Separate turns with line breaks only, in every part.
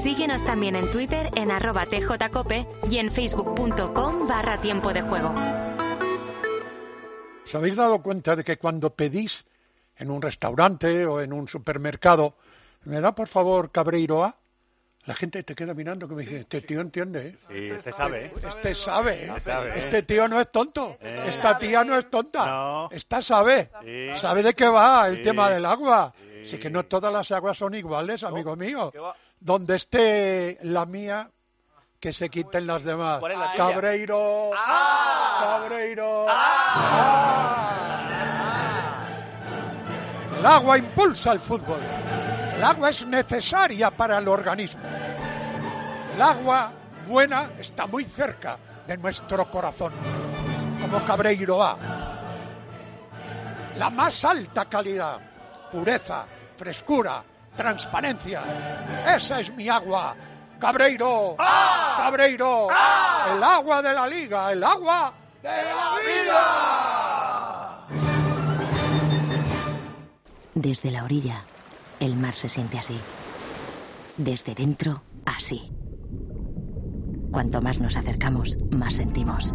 Síguenos también en Twitter en arroba tjcope y en facebook.com barra tiempo de juego.
¿Os habéis dado cuenta de que cuando pedís en un restaurante o en un supermercado, me da por favor cabreiroa? La gente te queda mirando que me dice, este tío entiende, ¿eh?
Sí, este sabe. ¿eh?
Este sabe, ¿eh?
Este sabe, ¿eh?
Este tío no es tonto.
Eh.
Esta tía no es tonta.
No.
Esta sabe.
Sí.
Sabe de qué va el
Sí.
tema del agua.
Sí.
Así que no todas las aguas son iguales, amigo mío.
¿Qué va?
Donde esté la mía, que se quiten las demás.
¿Cuál es la tuya? Ah.
Cabreiro. Cabreiro. El agua impulsa el fútbol. El agua es necesaria para el organismo. El agua buena está muy cerca de nuestro corazón, como Cabreiro A. La más alta calidad, pureza, frescura, transparencia. Esa es mi agua. Cabreiro. Cabreiro. El agua de la liga, el agua de la vida.
Desde la orilla, el mar se siente así. Desde dentro, así. Cuanto más nos acercamos, más sentimos.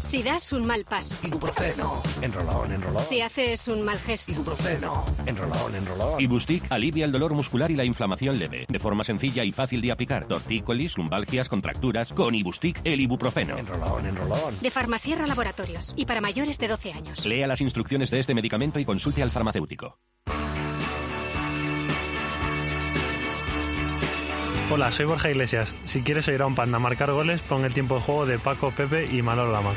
Si das un mal paso,
Ibuprofeno. Enrolón, enrolón.
si haces un mal gesto,
Ibuprofeno. Enrolón, enrolón.
Ibustic alivia el dolor muscular y la inflamación leve, de forma sencilla y fácil de aplicar. Tortícolis, lumbalgias, contracturas, con Ibustic el ibuprofeno.
Enrolón, enrolón.
de Farmasierra Laboratorios y para mayores de 12 años.
Lea las instrucciones de este medicamento y consulte al farmacéutico.
Hola, soy Borja Iglesias. Si quieres oír a un panda marcar goles, pon el tiempo de juego de Paco, Pepe y Manolo Lama.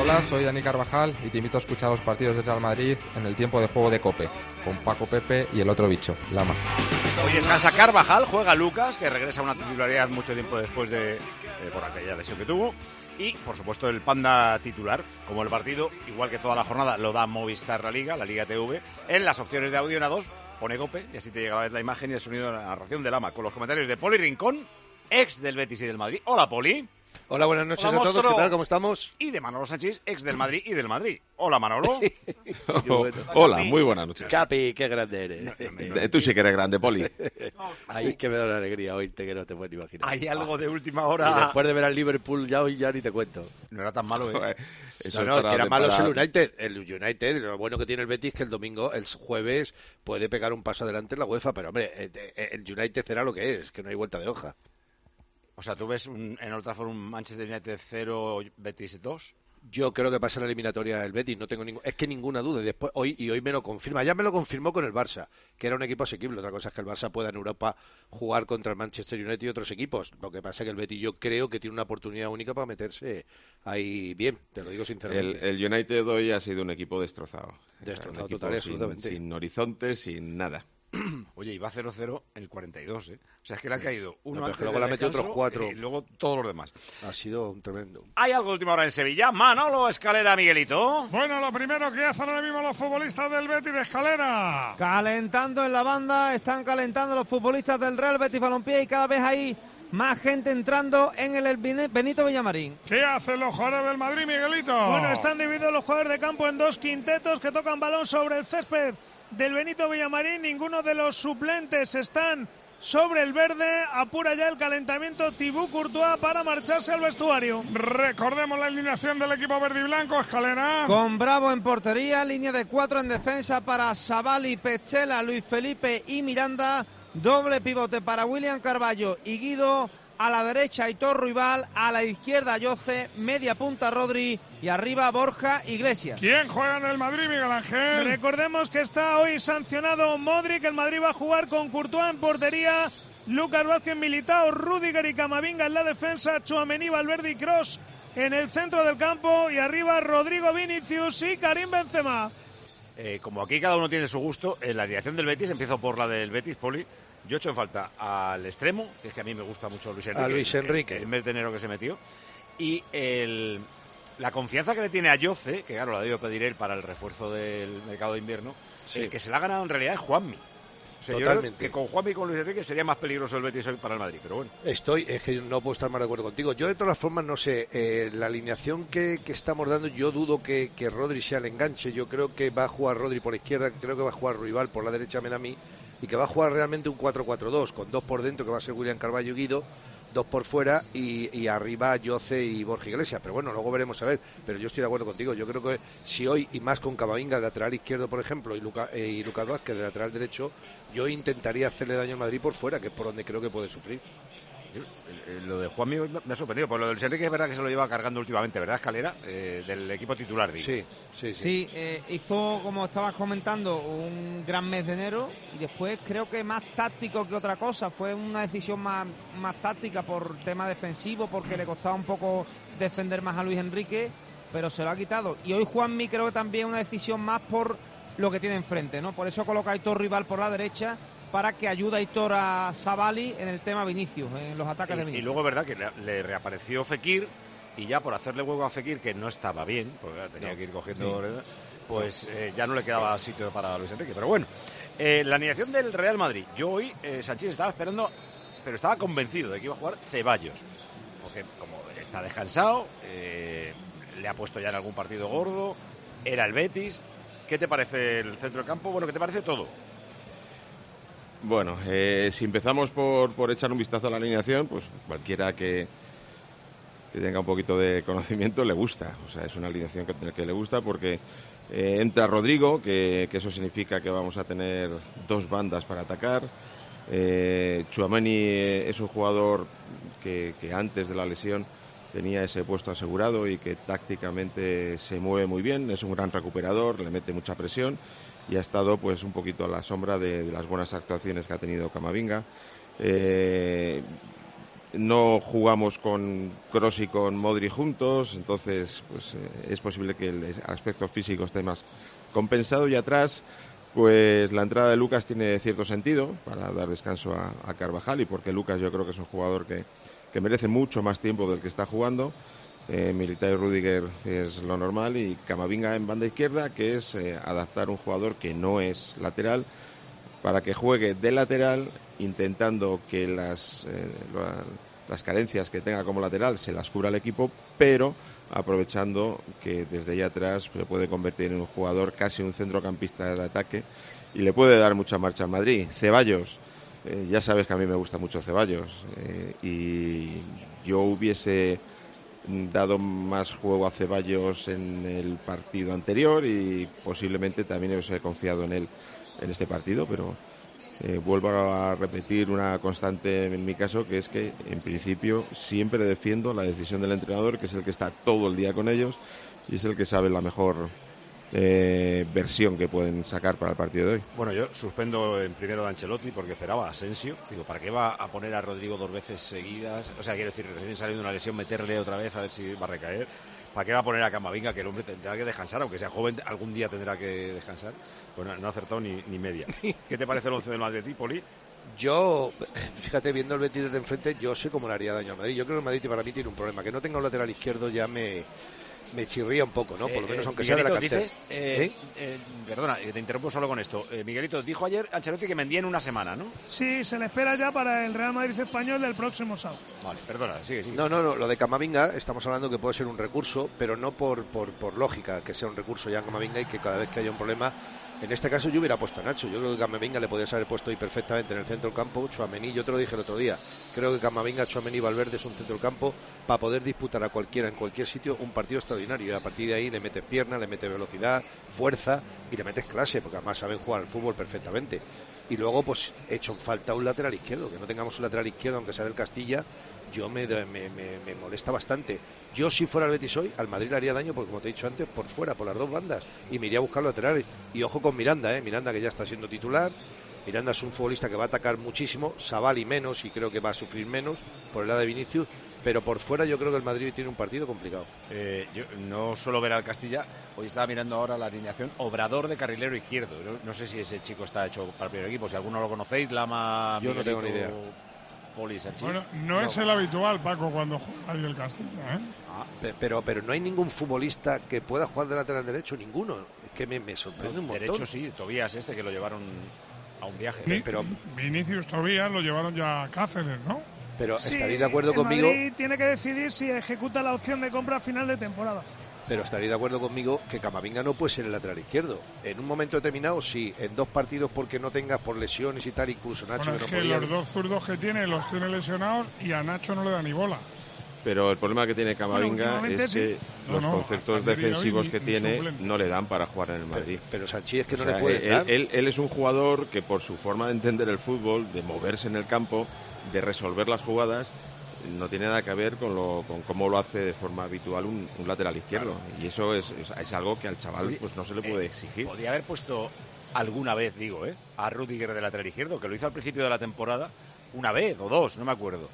Hola, soy Dani Carvajal y te invito a escuchar los partidos del Real Madrid en el tiempo de juego de Cope, con Paco Pepe y el otro bicho, Lama.
Hoy descansa Carvajal, juega Lucas, que regresa a una titularidad mucho tiempo después de eh, por aquella lesión que tuvo. Y, por supuesto, el Panda titular, como el partido, igual que toda la jornada, lo da Movistar la Liga, la Liga TV. En las opciones de audio en A2 pone Cope y así te llega a ver la imagen y el sonido de la narración del ama, con los comentarios de Poli Rincón, ex del Betis y del Madrid. Hola, Poli.
Hola, buenas noches
Hola,
a todos.
monstruo.
¿Qué tal? ¿Cómo estamos?
Y de Manolo Sánchez, ex del Madrid y del Madrid. Hola, Manolo.
bueno.
Hola, muy buenas noches.
Capi, qué grande eres.
Tú sí que eres grande, Poli.
Ahí que me da una alegría oírte que no te puedes imaginar.
Hay algo de última
Y
hora.
después de ver al Liverpool ya hoy ya ni te cuento.
No era tan malo, ¿eh?
Eso
No, no, que era malo es el United. El United, lo bueno que tiene el Betis que el domingo, el jueves, puede pegar un paso adelante en la UEFA, pero hombre, eh, eh, el United será lo que es, que no hay vuelta de hoja.
O sea, tú ves un, en Old Trafford un Manchester United 0, Betis 2.
Yo creo que pasa en la eliminatoria el Betis, no tengo ningún, es que ninguna duda. Y Después hoy y hoy me lo confirma, ya me lo confirmó con el Barça, que era un equipo asequible. Otra cosa es que el Barça pueda en Europa jugar contra el Manchester United y otros equipos. Lo que pasa es que el Betis yo creo que tiene una oportunidad única para meterse ahí bien, te lo digo sinceramente.
el United hoy ha sido un equipo destrozado.
Destrozado
Un equipo
total
sin-
absolutamente.
Sin horizonte, sin nada.
Oye, iba 0-0 en el 42, ¿eh? O sea, es que le han caído uno
No,
antes
luego
del
le ha metido otros cuatro.
Y luego todos los demás.
Ha sido un tremendo.
¿Hay algo de última hora en Sevilla? Manolo, escalera, Miguelito.
Bueno, lo primero que hacen ahora mismo los futbolistas del Betis de escalera.
Calentando en la banda, están calentando los futbolistas del Real Betis Balompié y cada vez hay más gente entrando en el Benito Villamarín.
¿Qué hacen los jugadores del Madrid, Miguelito?
Bueno, están divididos los jugadores de campo en dos quintetos que tocan balón sobre el césped del Benito Villamarín. Ninguno de los suplentes están sobre el verde. Apura ya el calentamiento Tibú Courtois para marcharse al vestuario.
Recordemos la alineación del equipo verde y blanco, escalera.
Con Bravo en portería, línea de cuatro en defensa para Savali, Petzela, Luis Felipe y Miranda. Doble pivote para William Carballo y Guido. A la derecha Aitor Rival, a la izquierda Yoce, media punta Rodri y arriba Borja Iglesias.
¿Quién juega en el Madrid, Miguel Ángel?
Recordemos que está hoy sancionado Modric. El Madrid va a jugar con Courtois en portería. Lucas Vázquez Militao, Rudiger y Camavinga en la defensa. Chuamení, Valverde y Cross en el centro del campo. Y arriba Rodrigo Vinicius y Karim Benzema.
Eh, como aquí cada uno tiene su gusto, en la alineación del Betis, empiezo por la del Betis, Poli. Yo echo en falta al extremo, que es que a mí me gusta mucho Luis Enrique.
Luis Enrique.
El, el mes de enero que se metió. Y el, la confianza que le tiene a Yoce, que claro, la debió pedir él para el refuerzo del mercado de invierno,
Sí.
el que se la ha ganado en realidad es Juanmi. O sea, yo creo
Totalmente.
que con Juanmi y con Luis Enrique sería más peligroso el Betis hoy para el Madrid, pero bueno.
Estoy, es que no puedo estar más de acuerdo contigo. Yo de todas formas no sé, eh, la alineación que, que estamos dando, yo dudo que, que Rodri sea el enganche. Yo creo que va a jugar Rodri por la izquierda, creo que va a jugar Rival por la derecha, me da a mí, y que va a jugar realmente un 4-4-2, con dos por dentro, que va a ser William Carballo y Guido, dos por fuera, y, arriba Yoce y Borja Iglesias. Pero bueno, luego veremos a ver. Pero yo estoy de acuerdo contigo. Yo creo que si hoy, y más con Camavinga, de lateral izquierdo, por ejemplo, y, Luca, eh, y Lucas Vázquez, de lateral derecho, yo intentaría hacerle daño al Madrid por fuera, que es por donde creo que puede sufrir.
Eh, Lo de Juanmi me ha sorprendido, por lo de Luis Enrique es verdad que se lo lleva cargando últimamente, ¿verdad, Escalera? Eh, del equipo titular, digo.
Sí, sí,
Sí, eh, hizo, como estabas comentando, un gran mes de enero y después creo que más táctico que otra cosa. Fue una decisión más, más táctica por tema defensivo, porque le costaba un poco defender más a Luis Enrique, pero se lo ha quitado. Y hoy Juanmi creo que también una decisión más por lo que tiene enfrente, ¿no? Por eso coloca a Aitor Rival por la derecha para que ayude a Aitor a Savali en el tema Vinicius, en los ataques de
Y, y
Vinicius.
luego, verdad, que le, le reapareció Fekir y ya por hacerle huevo a Fekir, que no estaba bien, porque tenía
No.
que ir cogiendo,
Sí.
pues eh, ya no le quedaba sitio para Luis Enrique. Pero bueno, eh, la alineación del Real Madrid. Yo hoy, eh, Sánchez estaba esperando, pero estaba convencido de que iba a jugar Ceballos, porque como está descansado, eh, le ha puesto ya en algún partido gordo, era el Betis. ¿Qué te parece el centro del campo? Bueno, ¿qué te parece todo?
Bueno, eh, si empezamos por, por echar un vistazo a la alineación, pues cualquiera que, que tenga un poquito de conocimiento le gusta. O sea, es una alineación que, que le gusta porque eh, entra Rodrigo, que, que eso significa que vamos a tener dos bandas para atacar. Eh, Chuameni eh, es un jugador que, que antes de la lesión tenía ese puesto asegurado y que tácticamente se mueve muy bien, es un gran recuperador, le mete mucha presión y ha estado pues un poquito a la sombra de, las buenas actuaciones que ha tenido Camavinga. Eh, no jugamos con Kroos y con Modri juntos, entonces pues eh, es posible que el aspecto físico esté más compensado y atrás pues la entrada de Lucas tiene cierto sentido para dar descanso a, a Carvajal y porque Lucas yo creo que es un jugador que, que merece mucho más tiempo del que está jugando. Eh, Militao y Rudiger es lo normal y Camavinga en banda izquierda, que es eh, adaptar un jugador que no es lateral para que juegue de lateral intentando que las, eh, la- las carencias que tenga como lateral se las cubra el equipo, pero aprovechando que desde allá atrás se puede convertir en un jugador casi un centrocampista de ataque y le puede dar mucha marcha al Madrid. Ceballos, eh, ya sabes que a mí me gusta mucho Ceballos y yo hubiese dado más juego a Ceballos en el partido anterior y posiblemente también hubiese confiado en él en este partido, pero eh, vuelvo a repetir una constante en mi caso, que es que en principio siempre defiendo la decisión del entrenador, que es el que está todo el día con ellos y es el que sabe la mejor eh, versión que pueden sacar para el partido de hoy.
Bueno, yo suspendo en primero de Ancelotti porque esperaba a Asensio. Digo, ¿para qué va a poner a Rodrigo dos veces seguidas? O sea, quiero decir, recién saliendo de una lesión, meterle otra vez a ver si va a recaer. ¿Para qué va a poner a Camavinga, que el hombre tendrá que descansar, aunque sea joven, algún día tendrá que descansar? Pues no, no ha acertado ni, ni media. ¿Qué te parece el once del Madrid, Poli?
Yo, fíjate, viendo el Betis desde enfrente, yo sé cómo le haría daño al Madrid. Yo creo que el Madrid para mí tiene un problema. Que no tenga un lateral izquierdo ya me, me chirría un poco, ¿no? Por lo
Eh,
menos
eh,
aunque sea de la
Miguelito,
cantera.
dices, eh, eh, perdona, te interrumpo solo con esto. Eh, Miguelito, dijo ayer Ancelotti que vendía en una semana, ¿no?
Sí, se le espera ya para el Real Madrid español del próximo sábado.
Vale, perdona, sigue, sigue.
No, no, no, lo de Camavinga estamos hablando que puede ser un recurso, pero no por, por, por lógica que sea un recurso ya en Camavinga y que cada vez que haya un problema, en este caso yo hubiera puesto a Nacho. Yo creo que Camavinga le podías haber puesto ahí perfectamente en el centro del campo, Chuamení, yo te lo dije el otro día, creo que Camavinga, Chuamení y Valverde es un centro del campo para poder disputar a cualquiera en cualquier sitio un partido extraordinario y a partir de ahí le metes pierna, le metes velocidad, fuerza y le metes clase, porque además saben jugar al fútbol perfectamente. Y luego pues he hecho en falta un lateral izquierdo, que no tengamos un lateral izquierdo aunque sea del Castilla, yo me, me, me- me molesta bastante. Yo si fuera el Betis hoy, al Madrid le haría daño, porque como te he dicho antes, por fuera, por las dos bandas, y me iría a buscar laterales. Y ojo con Miranda, ¿eh? Miranda que ya está siendo titular. Miranda es un futbolista que va a atacar muchísimo, Sabali menos y creo que va a sufrir menos por el lado de Vinicius, pero por fuera yo creo que el Madrid tiene un partido complicado.
Eh, yo no suelo ver al Castilla. Hoy estaba mirando ahora la alineación. Obrador de carrilero izquierdo. No, no sé si ese chico está hecho para el primer equipo. Si alguno lo conocéis, Lama.
Yo no tengo ni idea.
Bueno, no, es el habitual, Paco, cuando juega ahí el Castilla, ¿eh?
Pe- Pero, pero no hay ningún futbolista que pueda jugar de lateral derecho, ninguno. Es que me, me sorprende un montón.
Derecho sí, Tobías este que lo llevaron. a un viaje.
Pero,
Vinicius todavía lo llevaron ya a Cáceres, ¿no?
pero
Sí,
estaréis de acuerdo
el
conmigo.
Madrid tiene que decidir si ejecuta la opción de compra a final de temporada.
Pero estaréis de acuerdo conmigo que Camavinga no puede ser el lateral izquierdo. En un momento determinado, sí. En dos partidos porque no tengas por lesiones y tal, incluso Nacho
Bueno,
que
es
no
que
podía.
los dos zurdos que tiene los tiene lesionados y a Nacho no le da ni bola.
Pero el problema que tiene Camavinga es
sí.
que
No,
los
no,
conceptos defensivos que
ni
tiene no le dan para jugar en el Madrid.
Pero Sanchi es que no le puede
él,
dar.
él- él es un jugador que por su forma de entender el fútbol, de moverse en el campo, de resolver las jugadas, no tiene nada que ver con, lo, con cómo lo hace de forma habitual un, un lateral izquierdo. Y eso es, es- es algo que al chaval pues no se le puede exigir.
Podría haber puesto alguna vez, digo, ¿eh? a Rudiger de lateral izquierdo, que lo hizo al principio de la temporada, una vez o dos, no me acuerdo.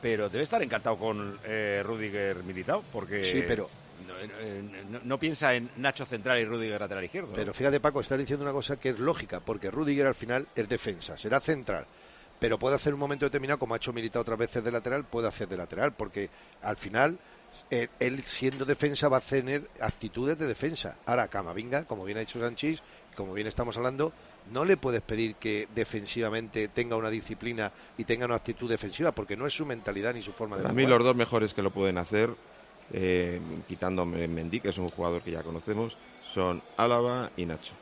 Pero debe estar encantado con eh, Rudiger Militao, porque
Sí, pero-
no, eh, no- no piensa en Nacho central y Rudiger lateral izquierdo.
Pero fíjate, Paco, estás diciendo una cosa que es lógica, porque Rudiger al final es defensa, será central. Pero puede hacer un momento determinado, como ha hecho Militao otras veces de lateral, puede hacer de lateral, porque al final eh, él siendo defensa va a tener actitudes de defensa. Ahora, Camavinga, como bien ha dicho Sanchís, como bien estamos hablando, no le puedes pedir que defensivamente tenga una disciplina y tenga una actitud defensiva, porque no es su mentalidad ni su forma de
Para mí
jugar.
los dos mejores que lo pueden hacer, eh, quitando Mendy, que es un jugador que ya conocemos, son Álava y Nacho.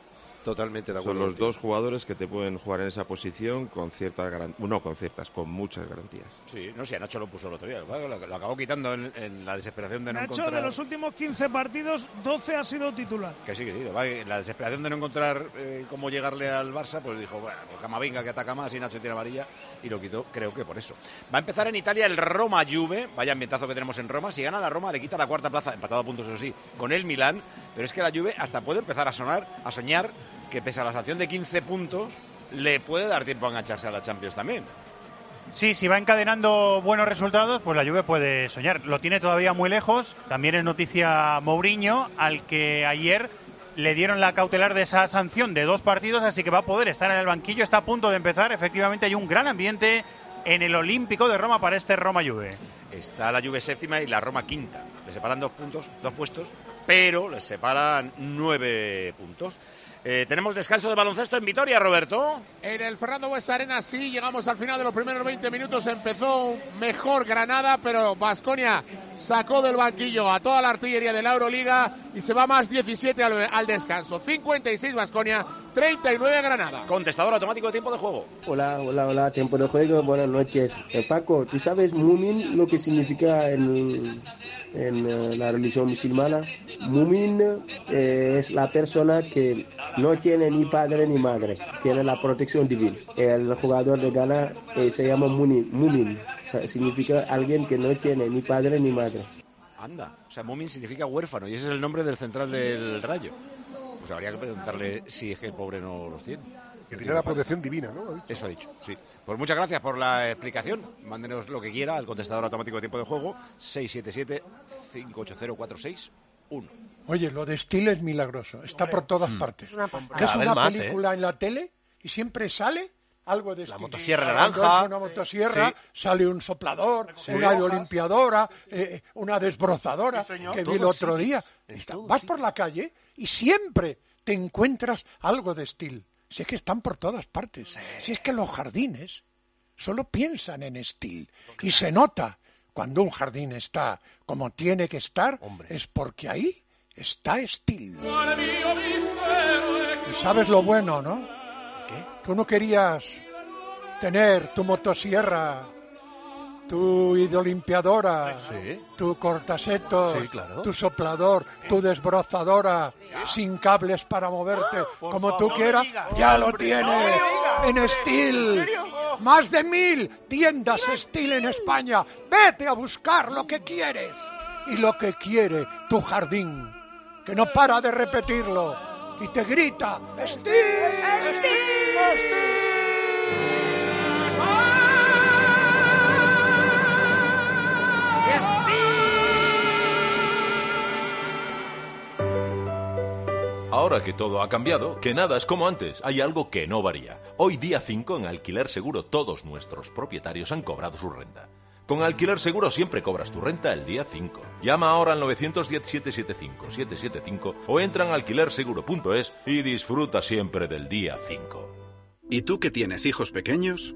Totalmente de
Son
acuerdo.
los
contigo.
dos jugadores que te pueden jugar en esa posición con ciertas garantías, no con ciertas, con muchas garantías.
Sí, no sé, a Nacho lo puso el otro día, lo, acabó quitando en, en la desesperación de no
Nacho,
encontrar...
de los últimos 15 partidos, 12 ha sido titular.
Que sí, que sí, en la desesperación de no encontrar eh, cómo llegarle al Barça, pues dijo, bueno, pues Camavinga que ataca más y Nacho tiene amarilla y lo quitó, creo que por eso. Va a empezar en Italia el Roma-Juve, vaya ambientazo que tenemos en Roma, si gana la Roma le quita la cuarta plaza, empatado a puntos eso sí, con el Milán, pero es que la Juve hasta puede empezar a sonar, a soñar que pese a la sanción de 15 puntos, le puede dar tiempo a engancharse a la Champions también.
Sí, si va encadenando buenos resultados, pues la Juve puede soñar. Lo tiene todavía muy lejos. También es noticia Mourinho, al que ayer le dieron la cautelar de esa sanción de dos partidos, así que va a poder estar en el banquillo. Está a punto de empezar. Efectivamente, hay un gran ambiente en el Olímpico de Roma para este Roma Juve.
Está la Juve séptima y la Roma quinta. Le separan dos puntos, dos puestos, pero les separan nueve puntos. Eh, tenemos descanso de baloncesto en Vitoria, Roberto.
En el Fernando Buesa Arena sí, llegamos al final de los primeros 20 minutos, empezó mejor Granada, pero Vasconia sacó del banquillo a toda la artillería de la Euroliga y se va más 17 al, al descanso. 56 Vasconia, 39 Granada.
Contestador automático de tiempo de juego.
Hola, hola, hola, tiempo de juego, buenas noches. Eh, Paco, ¿tú sabes Mumin lo que significa en, en eh, la religión musulmana? Mumin eh, es la persona que no tiene ni padre ni madre, tiene la protección divina. El jugador de Ghana eh, se llama Mumin, Mumin, o sea, significa alguien que no tiene ni padre ni madre.
Anda, o sea, Mumin significa huérfano y ese es el nombre del central del Rayo. Pues habría que preguntarle si es que el pobre no los tiene.
Que tiene la protección divina, ¿no?
Eso ha dicho, sí. Pues muchas gracias por la explicación. Mándenos lo que quiera al contestador automático de tiempo de juego 677-580-461.
Oye, lo de Steel es milagroso. Está por todas
Mm.
partes.
Una pasada.
Que es una
más, ¿eh?
película en la tele y siempre sale algo de Steel.
motosierra naranja.
Una motosierra,
Sí.
sale un soplador,
Sí.
una olimpiadora, eh, una desbrozadora,
Sí,
que vi el otro día. Está- vas por la calle y siempre te encuentras algo de Steel. Si es que están por todas partes. Si es que los jardines solo piensan en Steel. Y se nota cuando un jardín está como tiene que estar, es porque ahí está Steel. Y sabes lo bueno, ¿no? Tú no querías tener tu motosierra, tu hidrolimpiadora, tu cortasetos,
Sí, claro.
tu soplador, tu desbrozadora, sin cables para moverte, como tú quieras, ya lo tienes en Steel. Más de mil tiendas Steel en España. Vete a buscar lo que quieres. Y lo que quiere tu jardín, que no para de repetirlo y te grita Steel.
Ahora que todo ha cambiado, que nada es como antes, hay algo que no varía. Hoy día 5 en Alquiler Seguro todos nuestros propietarios han cobrado su renta. Con Alquiler Seguro siempre cobras tu renta el día 5. Llama ahora al 910-775-775 o entra en alquilerseguro.es y disfruta siempre del día 5.
¿Y tú que tienes hijos pequeños?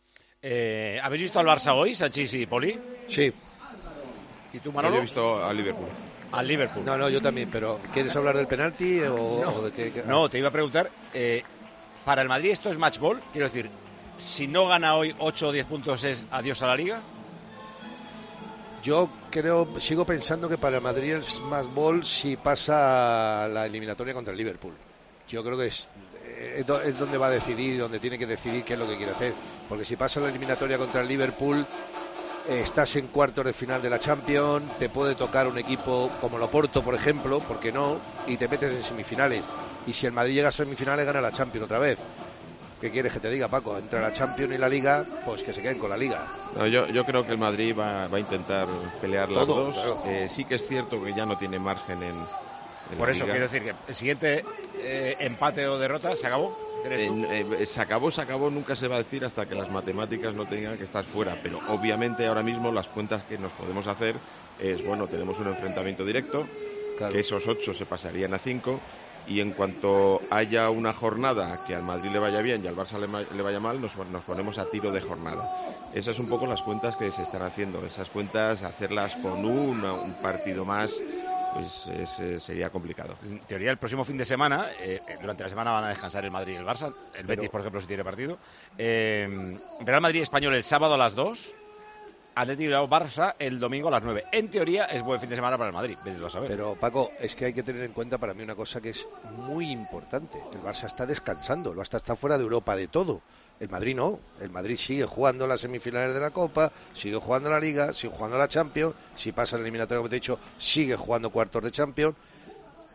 Eh, ¿Habéis visto al Barça hoy, Sanchis y Poli?
Sí.
¿Y tú,
Yo
Manolo?
he visto al Liverpool.
Al Liverpool.
No, no, yo también, pero ¿quieres hablar del penalti o, o de qué? qué-
No, te iba a preguntar, eh, para el Madrid esto es match ball, quiero decir, si no gana hoy 8 o 10 puntos es adiós a la liga.
Yo creo, sigo pensando que para el Madrid es más gol si pasa la eliminatoria contra el Liverpool. Yo creo que es, es do- es donde va a decidir, donde tiene que decidir qué es lo que quiere hacer. Porque si pasa la eliminatoria contra el Liverpool, estás en cuartos de final de la Champions, te puede tocar un equipo como el Oporto, por ejemplo, ¿por qué no? Y te metes en semifinales. Y si el Madrid llega a semifinales, gana la Champions otra vez. ¿Qué quieres que te diga, Paco? Entre la Champions y la Liga, pues que se queden con la Liga.
No, yo, yo creo que el Madrid va, va a intentar pelear las
Todo,
dos.
claro.
Eh, sí que es cierto que ya no tiene margen en, en
Por eso
liga.
quiero decir que el siguiente eh, empate o derrota se acabó. ¿crees tú?
Eh, eh, se acabó, se acabó, nunca se va a decir hasta que las matemáticas no tengan que estar fuera. Pero obviamente ahora mismo las cuentas que nos podemos hacer es, bueno, tenemos un enfrentamiento directo, que esos ocho se pasarían a cinco. Y en cuanto haya una jornada que al Madrid le vaya bien y al Barça le, le vaya mal, nos, nos ponemos a tiro de jornada. Esas son un poco las cuentas que se están haciendo. Esas cuentas, hacerlas con una- un partido más, pues es, eh, sería complicado.
En teoría, el próximo fin de semana, eh, durante la semana van a descansar el Madrid y el Barça. El
Pero-
Betis, por ejemplo, si tiene partido. Eh, Real Madrid Español el sábado a las 2. Atlético Barça el domingo a las 9. En teoría es buen fin de semana para el Madrid. A saber.
Pero Paco, es que hay que tener en cuenta para mí una cosa que es muy importante. El Barça está descansando, el Barça está fuera de Europa de todo. El Madrid no. El Madrid sigue jugando las semifinales de la Copa, sigue jugando la Liga, sigue jugando la Champions. Si pasa el eliminatorio, como te he dicho, sigue jugando cuartos de Champions.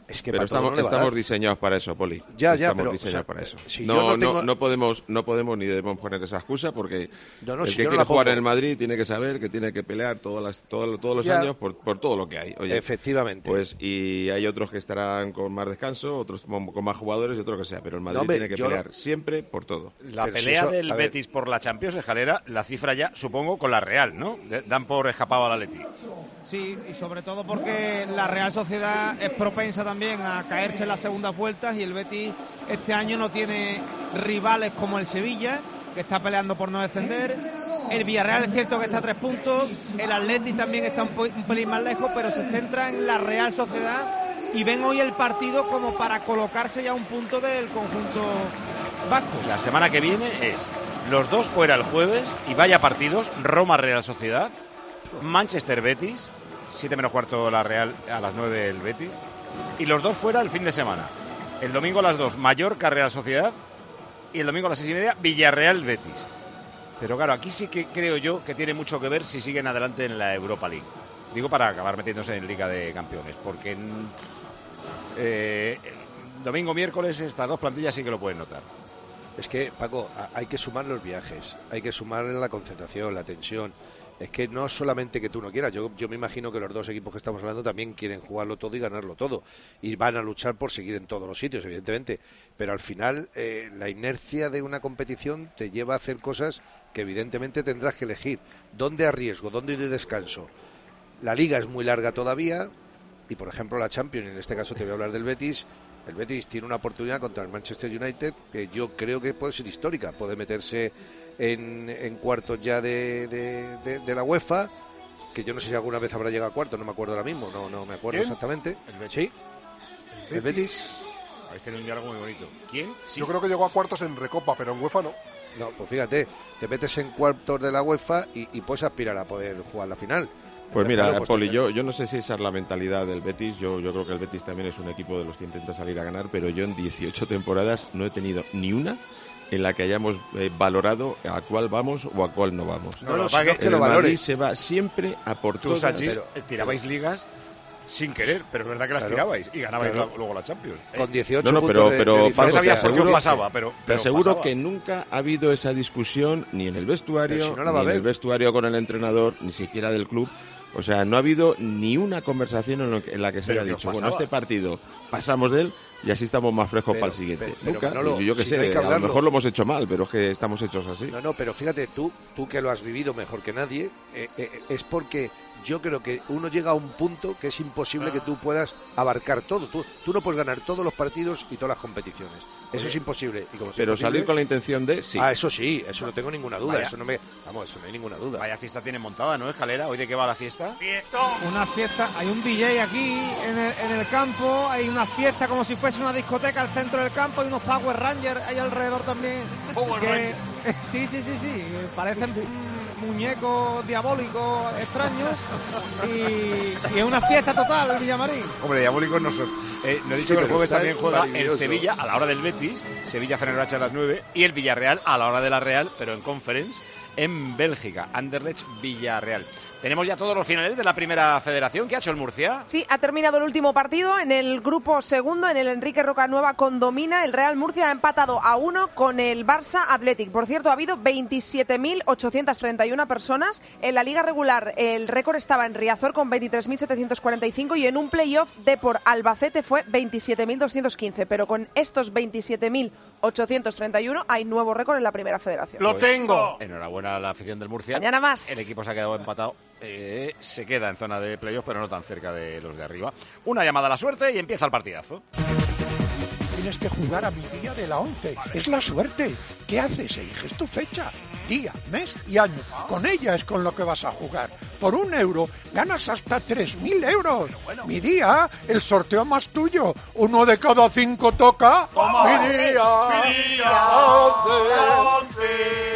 Es que
pero estamos,
no
diseñados para eso, Poli.
Ya, ya,
estamos
pero,
diseñados
o sea,
para eso.
si
no,
yo no
no,
tengo-
no podemos, no podemos ni debemos poner esa excusa porque
No, no,
el
si
que quiere jugar
pongo.
en el Madrid tiene que saber que tiene que pelear todas las, todos, todos los
Ya.
años por, por todo lo que hay. Oye,
Efectivamente.
Pues y hay otros que estarán con más descanso, otros con, más jugadores y otros que sea, pero el Madrid
No, hombre,
tiene que pelear siempre por todo.
La pelea del Betis por la Champions, escalera, la cifra ya, supongo, con la Real, ¿no? Dan por escapado al Atleti.
Sí, y sobre todo porque la Real Sociedad es propensa también a caerse en las segundas vueltas y el Betis este año no tiene rivales como el Sevilla, que está peleando por no descender. El Villarreal es cierto que está a tres puntos, el Atleti también está un, un pelín más lejos, pero se centra en la Real Sociedad y ven hoy el partido como para colocarse ya a un punto del conjunto vasco.
La semana que viene es los dos fuera el jueves y vaya partidos, Roma Real Sociedad, Manchester Betis, 7 menos cuarto la Real a las 9 el Betis, y los dos fuera el fin de semana. El domingo a las 2 Mallorca Real Sociedad y el domingo a las 6 y media Villarreal Betis. Pero claro, aquí sí que creo yo que tiene mucho que ver si siguen adelante en la Europa League. Digo para acabar metiéndose en Liga de Campeones, porque en, eh, domingo, miércoles, estas dos plantillas sí que lo pueden notar.
Es que, Paco, hay que sumar los viajes, hay que sumar la concentración, la tensión. Es que no solamente que tú no quieras, yo, yo me imagino que los dos equipos que estamos hablando también quieren jugarlo todo y ganarlo todo. Y van a luchar por seguir en todos los sitios, evidentemente. Pero al final, eh, la inercia de una competición te lleva a hacer cosas que evidentemente tendrás que elegir. ¿Dónde arriesgo? ¿Dónde de descanso? La liga es muy larga todavía y, por ejemplo, la Champions, en este caso te voy a hablar del Betis, el Betis tiene una oportunidad contra el Manchester United que yo creo que puede ser histórica. Puede meterse en, en cuartos ya de, de- de- de la UEFA, que yo no sé si alguna vez habrá llegado a cuartos, no me acuerdo ahora mismo, no, no me acuerdo
¿Quién?
exactamente.
El Betis.
Sí, el Betis.
Habéis tenido un diálogo muy bonito. ¿Quién? Sí.
Yo creo que llegó a cuartos en Recopa, pero en UEFA no.
No, pues fíjate, te metes en cuartos de la UEFA y, y puedes aspirar a poder jugar la final.
Pues mira,
pues
Poli, yo, yo no sé si esa es la mentalidad del Betis. Yo, yo creo que el Betis también es un equipo de los que intenta salir a ganar, pero yo en 18 temporadas no he tenido ni una en la que hayamos eh, valorado a cuál vamos o a cuál no vamos.
No, lo que pasa es que
el
lo valores.
se va siempre a por
Tú. Sachi, tirabais ligas sin querer, pero es verdad que las
Claro.
tirabais y ganabais
Claro.
luego- luego la Champions. ¿eh?
Con 18
No, no,
puntos
pero,
de-
pero
de
Paco,
diferencia.
te
sabía por qué
aseguro,
pasaba, pero-
te
pero
aseguro
pasaba.
que nunca ha habido esa discusión ni en el vestuario,
si no
ni en el vestuario con el entrenador, ni siquiera del club. O sea, no ha habido ni una conversación en, lo que- en la que se
Pero
haya
¿qué
dicho, bueno, este partido pasamos de él y así estamos más frescos
Pero-
para el siguiente.
pero- pero,
nunca,
Manolo,
y yo
si
sé,
no
a lo mejor lo hemos hecho mal, pero es que estamos hechos así.
No, no, pero fíjate, tú, tú que lo has vivido mejor que nadie, eh, eh, es porque yo creo que uno llega a un punto que es imposible que tú puedas abarcar todo. Tú, tú no puedes ganar todos los partidos y todas las competiciones. Eso
Oye,
es imposible. Y como es
Pero
imposible-
salir con la intención de sí.
Ah, eso sí, eso no tengo ninguna duda.
Vaya.
Eso no me, vamos, eso no hay ninguna duda.
Vaya fiesta tiene montada, ¿no, Escalera? ¿Hoy de qué va la fiesta?
Una fiesta, hay un DJ aquí en el, en el campo, hay una fiesta como si fuese una discoteca al centro del campo, hay unos Power Rangers ahí alrededor también. que- sí, sí, sí, sí, parecen muñecos diabólicos extraños y, y es una fiesta total el Villamarín.
Hombre, diabólicos no son. Eh, no he dicho
Sí,
que el jueves también juega el. Sevilla a la hora del Betis, Sevilla Fenerbahce a las 9 y el Villarreal a la hora de la Real, pero en Conference en Bélgica, Anderlecht Villarreal. Tenemos ya todos los finales de la primera federación. ¿Qué ha hecho el Murcia?
Sí, ha terminado el último partido en el grupo segundo, en el Enrique Rocanueva con Domina. El Real Murcia ha empatado a uno con el Barça Athletic. Por cierto, ha habido 27.831 personas. En la liga regular el récord estaba en Riazor con 23.745 y en un playoff de por Albacete fue 27.215. Pero con estos 27.831 hay nuevo récord en la primera federación.
¡Lo tengo! Enhorabuena a la afición del Murcia.
Mañana más.
El equipo se ha quedado empatado. Eh, se queda en zona de playoff, pero no tan cerca de los de arriba. Una llamada a la suerte y empieza el partidazo.
Tienes que jugar a mi día de la 11. Es la suerte. ¿Qué haces? Eliges tu fecha, día, mes y año. Con ella es con lo que vas a jugar. Por un euro ganas hasta 3.000 euros. Mi día, el sorteo más tuyo. Uno de cada cinco toca. Mi día.
Mi día.
la 11.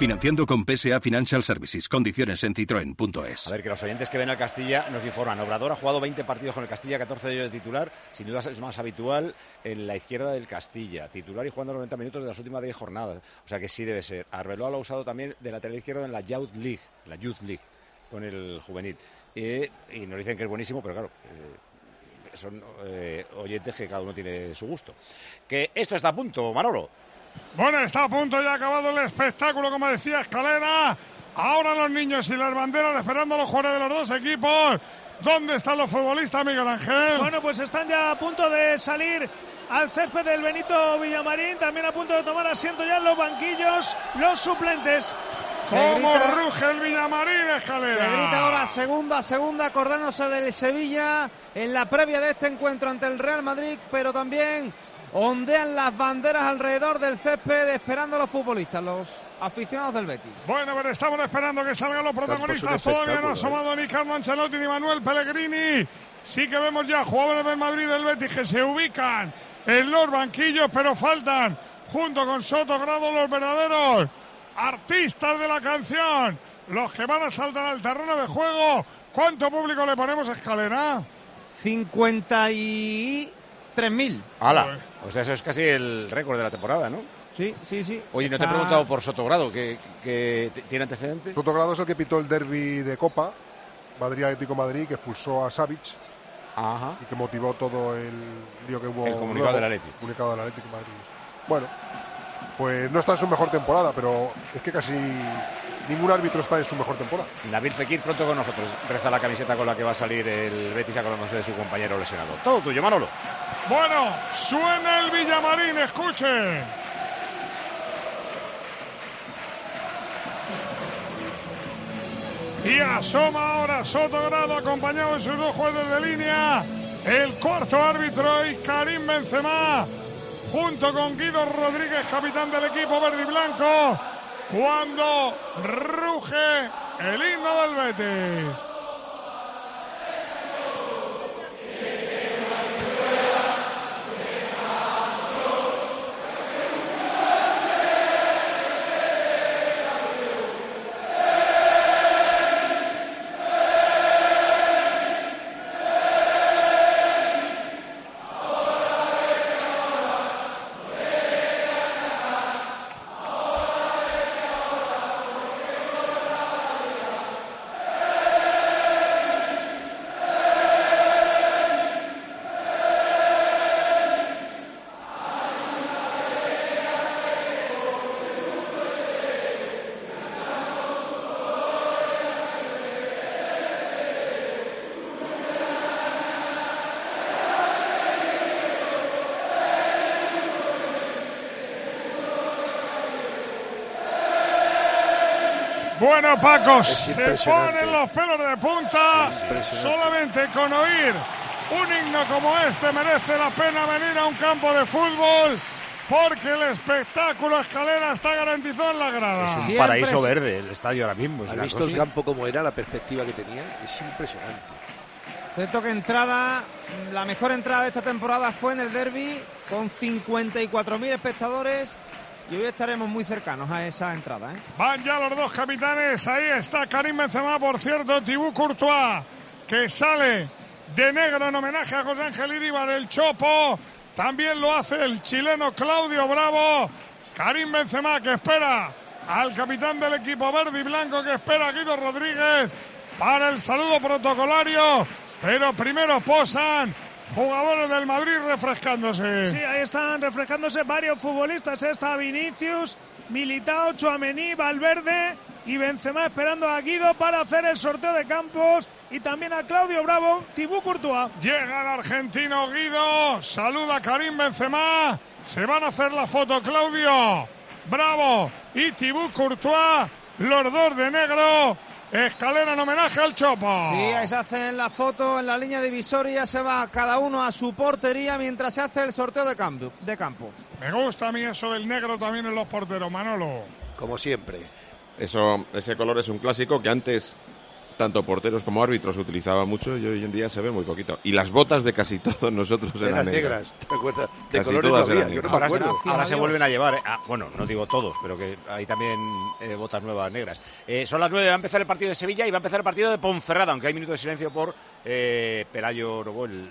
Financiando con PSA Financial Services. Condiciones en citroen.es.
A ver, que los oyentes que ven al Castilla nos informan. Obrador ha jugado 20 partidos con el Castilla, 14 de ellos de titular. Sin duda es más habitual en la izquierda del Castilla. Titular y jugando 90 minutos de las últimas 10 jornadas. O sea que sí debe ser. Arbeloa lo ha usado también de lateral izquierdo en la Youth League, la Youth League, con el juvenil. Eh, y nos dicen que es buenísimo, pero claro. eh, son eh, oyentes que cada uno tiene su gusto. Que esto está a punto, Manolo.
Bueno, está a punto ya acabado el espectáculo, como decía Escalera. Ahora los niños y las banderas esperando a los jugadores de los dos equipos. ¿Dónde están los futbolistas, Miguel Ángel?
Bueno, pues están ya a punto de salir al césped del Benito Villamarín, también a punto de tomar asiento ya en los banquillos los suplentes.
¿Cómo
grita-
ruge el Villamarín, Escalera?
Se grita ahora segunda, segunda, acordándose del Sevilla en la previa de este encuentro ante el Real Madrid, pero también ondean las banderas alrededor del césped esperando a los futbolistas, los aficionados del Betis.
Bueno, pero estamos esperando que salgan los protagonistas. Todavía no ha asomado ni Carlo Ancelotti ni Manuel Pellegrini. Sí que vemos ya jugadores del Madrid del Betis que se ubican en los banquillos, pero faltan, junto con Soto Grado, los verdaderos artistas de la canción. Los que van a saltar al terreno de juego. ¿Cuánto público le ponemos a escalera?
53.000.
¡Hala! O sea, eso es casi el récord de la temporada, ¿no?
Sí, sí, sí.
Oye, no te he preguntado por Sotogrado, que, que tiene antecedentes.
Sotogrado es el que pitó el derby de Copa, Madrid Atlético Madrid, que expulsó a Savic y que motivó todo el lío que hubo.
El comunicado
luego.
del Atlético.
Comunicado del Atlético de Madrid. Bueno, pues no está en su mejor temporada, pero es que casi ningún árbitro está en su mejor temporada.
Nabil Fekir pronto con nosotros. Reza la camiseta con la que va a salir el Betis acordándose de su compañero lesionado. Todo tuyo, Manolo.
Bueno, suena el Villamarín, escuchen. Y asoma ahora Soto Grado acompañado de sus dos jueces de línea. El cuarto árbitro y Karim Benzema. Junto con Guido Rodríguez, capitán del equipo verde y blanco. Cuando ruge el himno del Betis. Bueno, Paco, se ponen los pelos de punta. Solamente con oír un himno como este merece la pena venir a un campo de fútbol. Porque el espectáculo escalera está garantizado en la grada.
Es un paraíso verde el estadio ahora mismo.
¿Has visto el campo como era, la perspectiva que tenía? Es impresionante.
Cierto que entrada, la mejor entrada de esta temporada fue en el derby con 54.000 espectadores y hoy estaremos muy cercanos a esa entrada. ¿eh?
Van ya los dos capitanes. Ahí está Karim Benzema, por cierto, Tibú Courtois, que sale de negro en homenaje a José Ángel Iríbar, el Chopo. También lo hace el chileno Claudio Bravo. Karim Benzema, que espera al capitán del equipo verde y blanco, que espera a Guido Rodríguez para el saludo protocolario. Pero primero posan jugadores del Madrid refrescándose.
Sí, ahí están refrescándose varios futbolistas. Está Vinicius, Militao, Chuamení, Valverde y Benzema esperando a Guido para hacer el sorteo de campos y también a Claudio Bravo, Tibú Courtois.
Llega el argentino Guido, saluda a Karim Benzema, se van a hacer la foto Claudio Bravo y Tibú Courtois, los dos de negro. Escalera en homenaje al Chopo.
Sí, ahí se hacen la foto en la línea divisoria, se va cada uno a su portería mientras se hace el sorteo de campo. De campo.
Me gusta a mí eso del negro también en los porteros, Manolo.
Como siempre.
Eso, ese color es un clásico que antes tanto porteros como árbitros utilizaba mucho y hoy en día se ve muy poquito. Y las botas de casi todos nosotros eran,
Eran
negras.
negras, ¿te acuerdas? De
Casi
colores
todas eran
no
Ahora, se, ahora se vuelven a llevar, eh, ah, bueno, no digo todos, pero que hay también eh, botas nuevas negras. Eh, son las nueve, va a empezar el partido de Sevilla y va a empezar el partido de Ponferrada, aunque hay minuto de silencio por eh, Pelayo Robo, el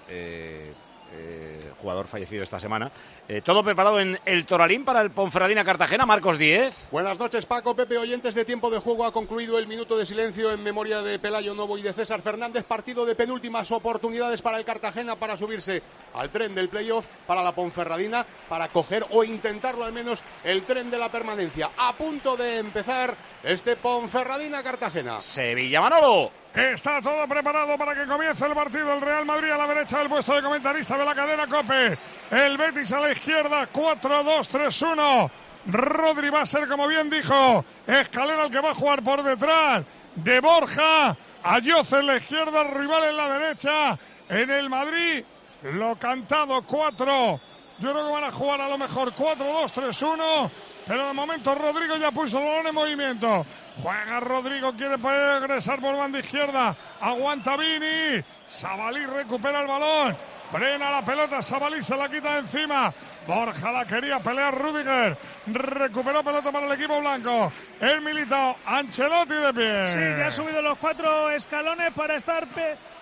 eh, jugador fallecido esta semana. Eh, todo preparado en el Toralín para el Ponferradina Cartagena, Marcos 10.
Buenas noches, Paco. Pepe, oyentes de tiempo de juego. Ha concluido el minuto de silencio en memoria de Pelayo Novo y de César Fernández. Partido de penúltimas oportunidades para el Cartagena para subirse al tren del playoff, para la Ponferradina, para coger o intentarlo al menos el tren de la permanencia. A punto de empezar este Ponferradina-Cartagena.
Sevilla Manolo.
Está todo preparado para que comience el partido. El Real Madrid a la derecha del puesto de comentarista de la cadena Cope. El Betis a la izquierda, 4-2-3-1. Rodri va a ser, como bien dijo, Escalera el que va a jugar por detrás de Borja. Ayoce en la izquierda, rival en la derecha. En el Madrid, lo cantado 4. Yo creo que van a jugar a lo mejor 4-2-3-1. Pero de momento Rodrigo ya puso el balón en movimiento. Juega Rodrigo, quiere regresar por banda izquierda. Aguanta Vini. Sabalí recupera el balón. Frena la pelota, Sabalí se la quita de encima. Borja la quería pelear Rudiger. Recuperó pelota para el equipo blanco. El militado Ancelotti de pie.
Sí, ya ha subido los cuatro escalones para estar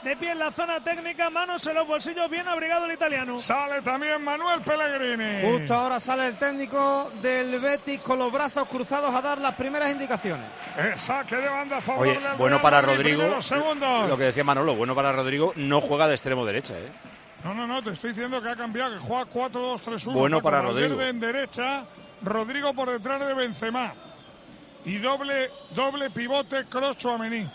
de pie en la zona técnica, manos en los bolsillos, bien abrigado el italiano.
Sale también Manuel Pellegrini.
Justo ahora sale el técnico del Betis con los brazos cruzados a dar las primeras indicaciones.
El saque de banda favorable
Oye, bueno para Rodrigo. Lo que decía Manolo, bueno para Rodrigo, no juega de extremo derecha, ¿eh?
No, no, no, te estoy diciendo que ha cambiado, que juega 4-2-3-1.
Bueno para Rodrigo.
en derecha, Rodrigo por detrás de Benzema. Y doble, doble pivote, Kroos Chouameni.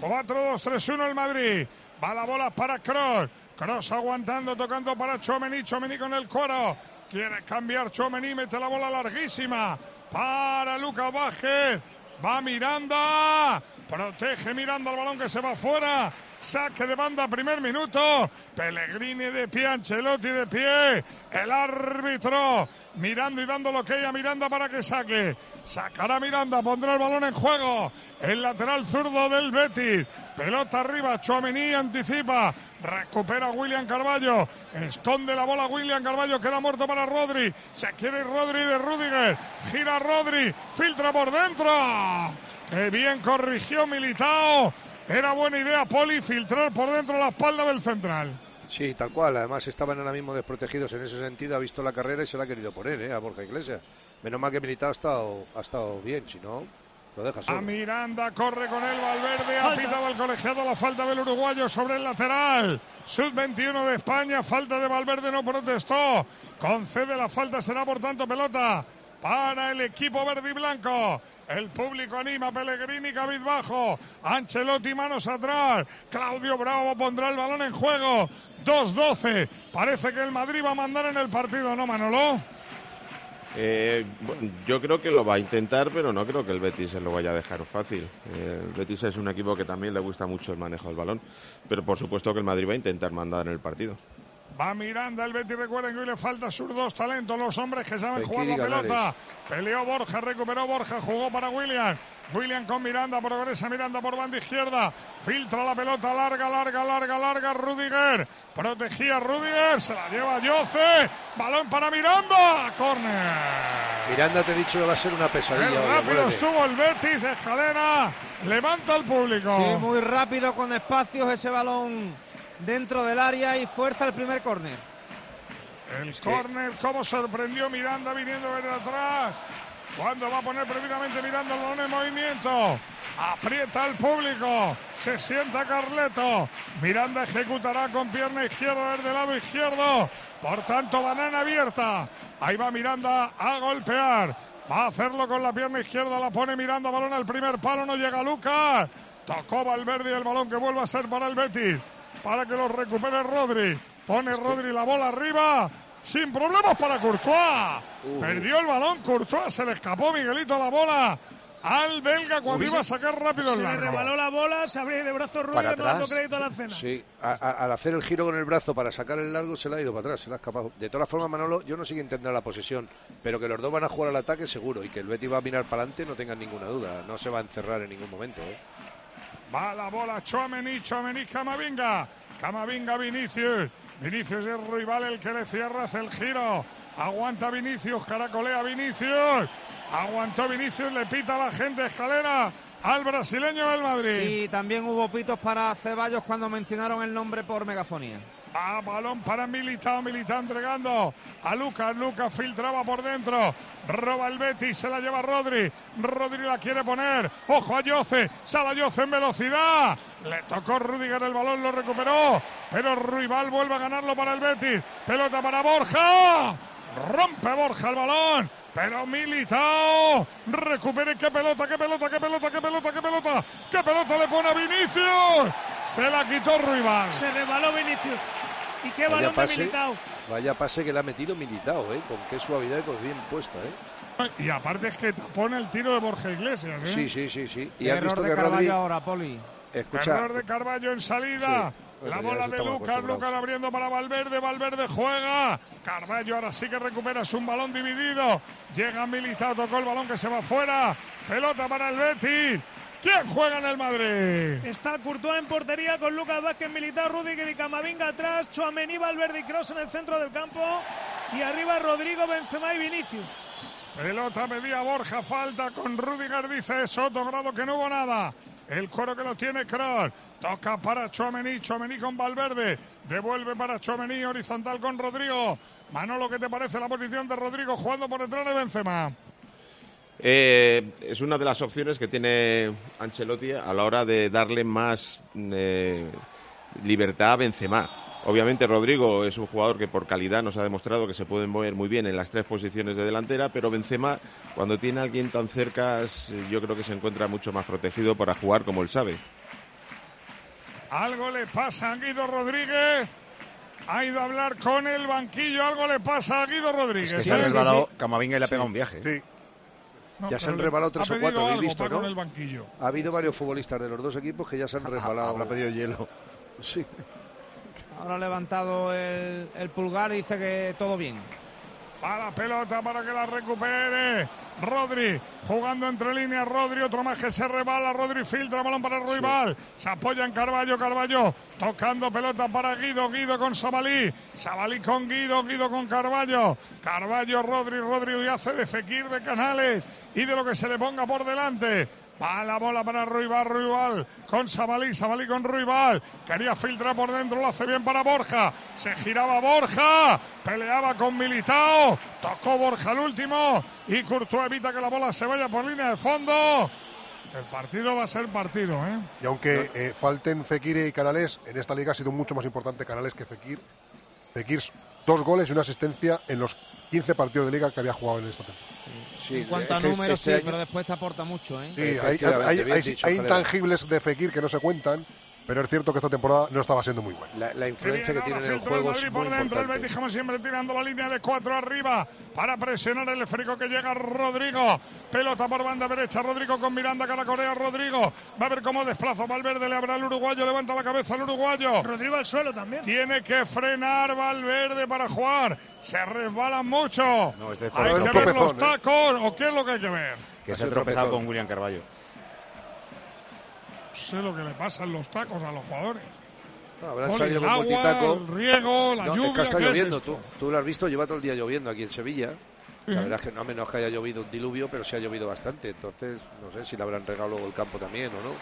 4-2-3-1 el Madrid. Va la bola para Kroos. Kroos aguantando, tocando para Chomení. Chomení con el coro. Quiere cambiar Chomení, mete la bola larguísima. Para Lucas Vázquez. Va Miranda. Protege Miranda el balón que se va fuera. Saque de banda, primer minuto. Pellegrini de pie, Ancelotti de pie. El árbitro mirando y dando lo que ella Miranda para que saque. Sacará Miranda, pondrá el balón en juego. El lateral zurdo del Betis. Pelota arriba, Chuamení anticipa. Recupera William Carballo. Esconde la bola William Carballo. Queda muerto para Rodri. Se quiere Rodri de Rudiger. Gira Rodri. Filtra por dentro. Qué bien corrigió Militao. Era buena idea, Poli, filtrar por dentro la espalda del central.
Sí, tal cual. Además estaban ahora mismo desprotegidos en ese sentido. Ha visto la carrera y se la ha querido poner ¿eh? a Borja Iglesias. Menos mal que Militao ha estado, ha estado bien, si no, lo deja
A
solo.
Miranda corre con el Valverde, ha pitado el colegiado la falta del uruguayo sobre el lateral. Sub 21 de España, falta de Valverde, no protestó. Concede la falta, será por tanto pelota para el equipo verde y blanco. El público anima, Pellegrini cabizbajo, Ancelotti manos atrás, Claudio Bravo pondrá el balón en juego. 2-12, parece que el Madrid va a mandar en el partido, ¿no, Manolo?
Eh, yo creo que lo va a intentar, pero no creo que el Betis se lo vaya a dejar fácil. Eh, el Betis es un equipo que también le gusta mucho el manejo del balón, pero por supuesto que el Madrid va a intentar mandar en el partido.
Va Miranda, el Betis recuerden que hoy le falta sus dos talentos, los hombres que saben jugar la pelota. Peleó Borja, recuperó Borja, jugó para William. William con Miranda, progresa Miranda por banda izquierda. Filtra la pelota larga, larga, larga, larga. Rudiger. Protegía Rudiger, se la lleva Yoce. Balón para Miranda. Corner.
Miranda, te he dicho que va a ser una pesadilla.
El rápido estuvo el Betis, escalera. Levanta al público.
Sí, muy rápido, con espacios ese balón dentro del área y fuerza el primer córner.
El córner, cómo sorprendió Miranda viniendo desde atrás. Cuando va a poner previamente Miranda el balón en movimiento. Aprieta al público. Se sienta Carleto. Miranda ejecutará con pierna izquierda desde el lado izquierdo. Por tanto, banana abierta. Ahí va Miranda a golpear. Va a hacerlo con la pierna izquierda. La pone Miranda. Balón al primer palo. No llega Lucas. Tocó Valverde y el balón que vuelve a ser para el Betis. Para que lo recupere Rodri. Pone Rodri la bola arriba. Sin problemas para Courtois.
Uh.
Perdió el balón. Courtois se le escapó Miguelito la bola al belga cuando
Uy,
iba a
se-
sacar rápido
Se
el
le
largo.
rebaló la bola, se abrió de brazos
Para
Rudiger, no dando
atrás.
crédito a la cena.
Sí, a- a- al hacer el giro con el brazo para sacar el largo se le ha ido para atrás, se le ha escapado. De todas formas, Manolo, yo no sé quién tendrá la posesión, pero que los dos van a jugar al ataque seguro y que el Betis va a mirar para adelante, no tengan ninguna duda. No se va a encerrar en ningún momento. ¿eh?
Va la bola, Chouameni, Chouameni, Camavinga. Camavinga, Vinicius. Vinicius es rival el que le cierra, hace el giro. Aguanta Vinicius, caracolea Vinicius. Aguantó Vinicius, le pita la gente escalera al brasileño del Madrid.
Sí, también hubo pitos para Ceballos cuando mencionaron el nombre por megafonía.
Va balón para Militao, Militao entregando. A Lucas, Lucas filtraba por dentro, roba el Betis, se la lleva Rodri, Rodri la quiere poner, ojo a Yoce, sale a Yoce en velocidad, le tocó Rudiger el balón, lo recuperó, pero Ruibal vuelve a ganarlo para el Betis, pelota para Borja, rompe Borja el balón, pero Militao recupere. Qué pelota, qué pelota, qué pelota, qué pelota, qué pelota, qué pelota le pone a Vinicius, se la quitó Ruibal.
Se rebaló Vinicius. Y qué balón de
pase,
Militao.
vaya pase que le ha metido Militao, ¿eh? con qué suavidad y con bien puesta. ¿eh?
Y aparte es que pone el tiro de Borja Iglesias. ¿eh?
Sí, sí, sí, sí. Y has
error
visto
de
que
Carvalho
Rodri...
ahora, Poli.
Escucha,
Error de Carballo en salida.
Sí,
La bola de Lucas. Lucas abriendo para Valverde, Valverde juega. Carballo ahora sí que recupera, es un balón dividido. Llega Militao, tocó el balón que se va fuera. Pelota para el Betis. ¿Quién juega en el Madrid?
Está Courtois en portería con Lucas Vázquez, Militao, Rudiger y Camavinga atrás. Chouameni, Valverde y Kroos en el centro del campo. Y arriba Rodrigo, Benzema y Vinicius.
Pelota pedía Borja, falta con Rudiger, dice Soto, grado que no hubo nada. El coro que lo tiene Kroos. Toca para Chouameni, Chouameni con Valverde. Devuelve para Chouameni, horizontal con Rodrigo. Manolo, ¿qué te parece la posición de Rodrigo jugando por detrás de Benzema?
Eh, es una de las opciones que tiene Ancelotti a la hora de darle más eh, libertad a Benzema. Obviamente Rodrigo es un jugador que por calidad nos ha demostrado que se puede mover muy bien en las tres posiciones de delantera, pero Benzema cuando tiene a alguien tan cerca yo creo que se encuentra mucho más protegido para jugar como él sabe.
Algo le pasa a Guido Rodríguez. Ha ido a hablar con el banquillo. Algo le pasa a Guido Rodríguez.
Es que se ha resbalado Camavinga y le ha pegado un viaje.
Sí. No,
ya se han
ha
tres o cuatro, habéis
algo,
visto, ¿no?
en el banquillo.
Ha habido varios futbolistas de los dos equipos que ya se han resbalado.
Habrá pedido hielo.
Sí.
Ahora ha levantado el, el pulgar y dice que todo bien.
Va la pelota para que la recupere. Rodri jugando entre líneas. Rodri, otro más que se rebala. Rodri filtra balón para el rival. Se apoya en Carballo. Carballo tocando pelota para Guido. Guido con Sabalí. Sabalí con Guido. Guido con Carballo. Carballo, Rodri. Rodri y hace de Fekir de Canales y de lo que se le ponga por delante. Va la bola para Ruibal, Ruibal con Sabalí, Sabalí con Ruibal. Quería filtrar por dentro, lo hace bien para Borja. Se giraba Borja, peleaba con Militao. Tocó Borja el último y Courtois evita que la bola se vaya por línea de fondo. El partido va a ser partido, ¿eh?
Y aunque eh, falten Fekir y Canales, en esta liga ha sido mucho más importante Canales que Fekir. Fekir, dos goles y una asistencia en los 15 partidos de liga que había jugado en esta temporada.
Sí,
en cuanto a números,
este
sí,
año-
pero después te aporta mucho, ¿eh?
Sí, hay, hay- hay-
dicho,
hay intangibles de Fekir que no se cuentan, pero es cierto que esta temporada no estaba siendo muy buena.
La, influencia que tiene en el juego es
por
muy
dentro, el. Betis como siempre tirando la línea de cuatro arriba para presionar el esférico que llega Rodrigo. Pelota por banda derecha, Rodrigo con Miranda, cara Corea, Rodrigo. Va a ver cómo desplaza Valverde, le habrá el uruguayo, levanta la cabeza el uruguayo.
Rodrigo al suelo también.
Tiene que frenar Valverde para jugar. Se resbalan mucho.
No, es
hay
por-
que ver
tropezón,
los
¿eh?
tacos o qué es lo que hay que ver.
Que se ha tropezado
tropezón.
con William Carballo.
No sé lo que le pasa en los tacos a los jugadores.
No, habrán
Poli,
salido
el
con
agua,
multitaco.
el riego, la
No,
lluvia.
Es que está
¿qué es
lloviendo, tú, tú lo has visto, lleva todo el día lloviendo aquí en Sevilla. La verdad es que no, a menos que haya llovido un diluvio, pero sí ha llovido bastante. Entonces, no sé si le habrán regado luego el campo también o no.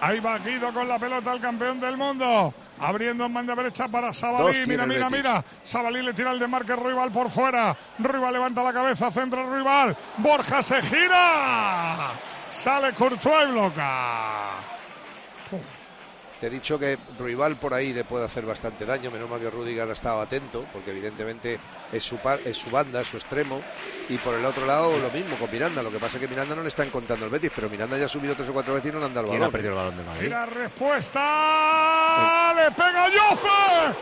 Ahí va Guido con la pelota al campeón del mundo. Abriendo en banda derecha para Sabalí. Mira,
el
mira, mira. Sabalí le tira el desmarque Rival por fuera. Rival levanta la cabeza, centra Rival. Borja se gira. Sale Courtois y bloca.
Te he dicho que rival por ahí le puede hacer bastante daño. Menos mal que Rudiger ha estado atento, porque evidentemente es su, par- es su banda, es su extremo. Y por el otro lado, lo mismo con Miranda. Lo que pasa es que Miranda no le está encontrando el Betis, pero Miranda ya ha subido tres o cuatro veces y no le han dado el
¿Quién
balón.
ha perdido el balón del
Y la respuesta. Le pega Jofe.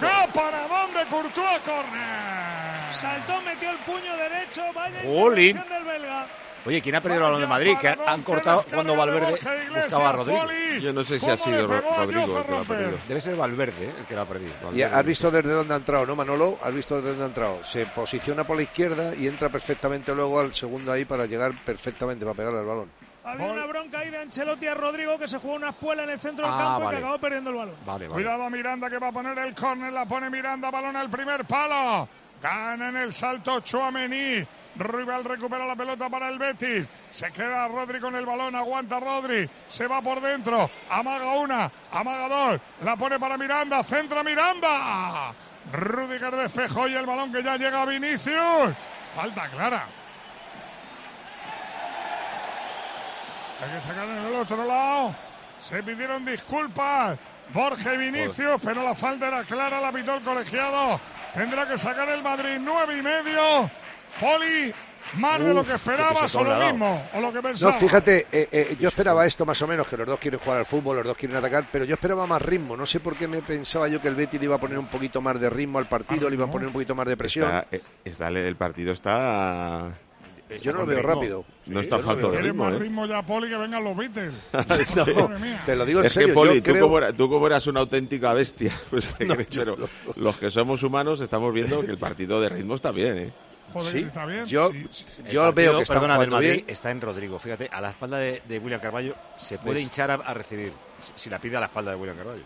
¡Qué paradón de Courtois, corner!
Saltó, metió el puño derecho. Vaya del belga.
Oye, ¿quién ha perdido el balón de Madrid? Que han- cortado cuando Valverde buscaba a Rodrigo.
Yo no sé si ha sido Ro- Rodrigo el que lo ha perdido.
Debe ser Valverde ¿eh? el que lo ha perdido.
Y has visto desde dónde ha entrado, ¿no, Manolo? Has visto desde dónde ha entrado. Se posiciona por la izquierda y entra perfectamente luego al segundo ahí para llegar perfectamente, para pegarle al balón.
Había una bronca ahí de Ancelotti a Rodrigo que se jugó una espuela en el centro del
Ah,
campo y
vale.
que acabó perdiendo el balón.
Vale, vale.
Cuidado Miranda que va a poner el córner, la pone Miranda, balón al primer palo. Gana en el salto Chouameni. Rival recupera la pelota para el Betis. Se queda Rodri con el balón, aguanta Rodri. Se va por dentro. Amaga una, amaga dos. La pone para Miranda, centra Miranda. Rudiger despejó y el balón que ya llega a Vinicius. Falta clara. Hay que sacar en el otro lado. Se pidieron disculpas. Borja y Vinicius, pero la falta era clara, la pitó el colegiado. Tendrá que sacar el Madrid nueve y medio. Poli, más de lo que esperabas o lo mismo, o lo que
No,
pensabas.
fíjate, eh, eh, yo esperaba esto más o menos, que los dos quieren jugar al fútbol, los dos quieren atacar, pero yo esperaba más ritmo. No sé por qué me pensaba yo que el Betis le iba a poner un poquito más de ritmo al partido, le iba a poner un poquito más de presión.
Está, eh, está- el partido está.
Yo no lo veo rápido.
No
Sí,
está falto de ritmo,
más
¿eh?
ritmo ya, Poli, que vengan los Beatles.
No, te lo digo en
es
serio.
que, Poli,
yo
tú,
creo...
como era- tú como eras una auténtica bestia, pues
No,
pero los que somos humanos estamos viendo que el partido de ritmo está bien, ¿eh?
Joder,
Sí,
está bien.
yo-
sí, sí.
El
Yo
partido,
veo que está
perdona, del Madrid
bien.
está en Rodrigo. Fíjate, a la espalda de, de William Carballo se puede
¿Ves?
hinchar a, a recibir. Si, si la pide a la espalda de William Carballo.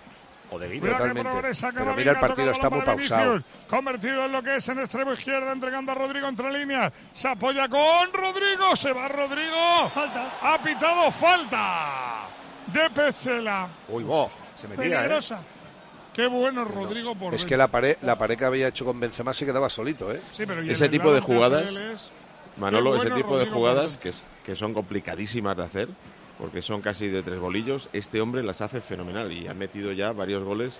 O de Guido.
Cuidado que
Totalmente.
progresa
Pero mira, el partido está muy pausado.
Convertido en lo que es en extremo izquierda, entregando a Rodrigo entre líneas. Se apoya con Rodrigo, se va Rodrigo.
Falta.
Ha pitado falta de Petzela.
Uy, bo, se metía, ¿eh?
Peligrosa.
Qué bueno Rodrigo por
Es que la pared, la pared que había hecho con Benzema se quedaba solito, ¿eh?
Sí, pero
Ese tipo de jugadas,
es-
Manolo,
Qué
ese
bueno
tipo de
Rodrigo
jugadas
por
que, que son complicadísimas de hacer, porque son casi de tres bolillos, este hombre las hace fenomenal y ha metido ya varios goles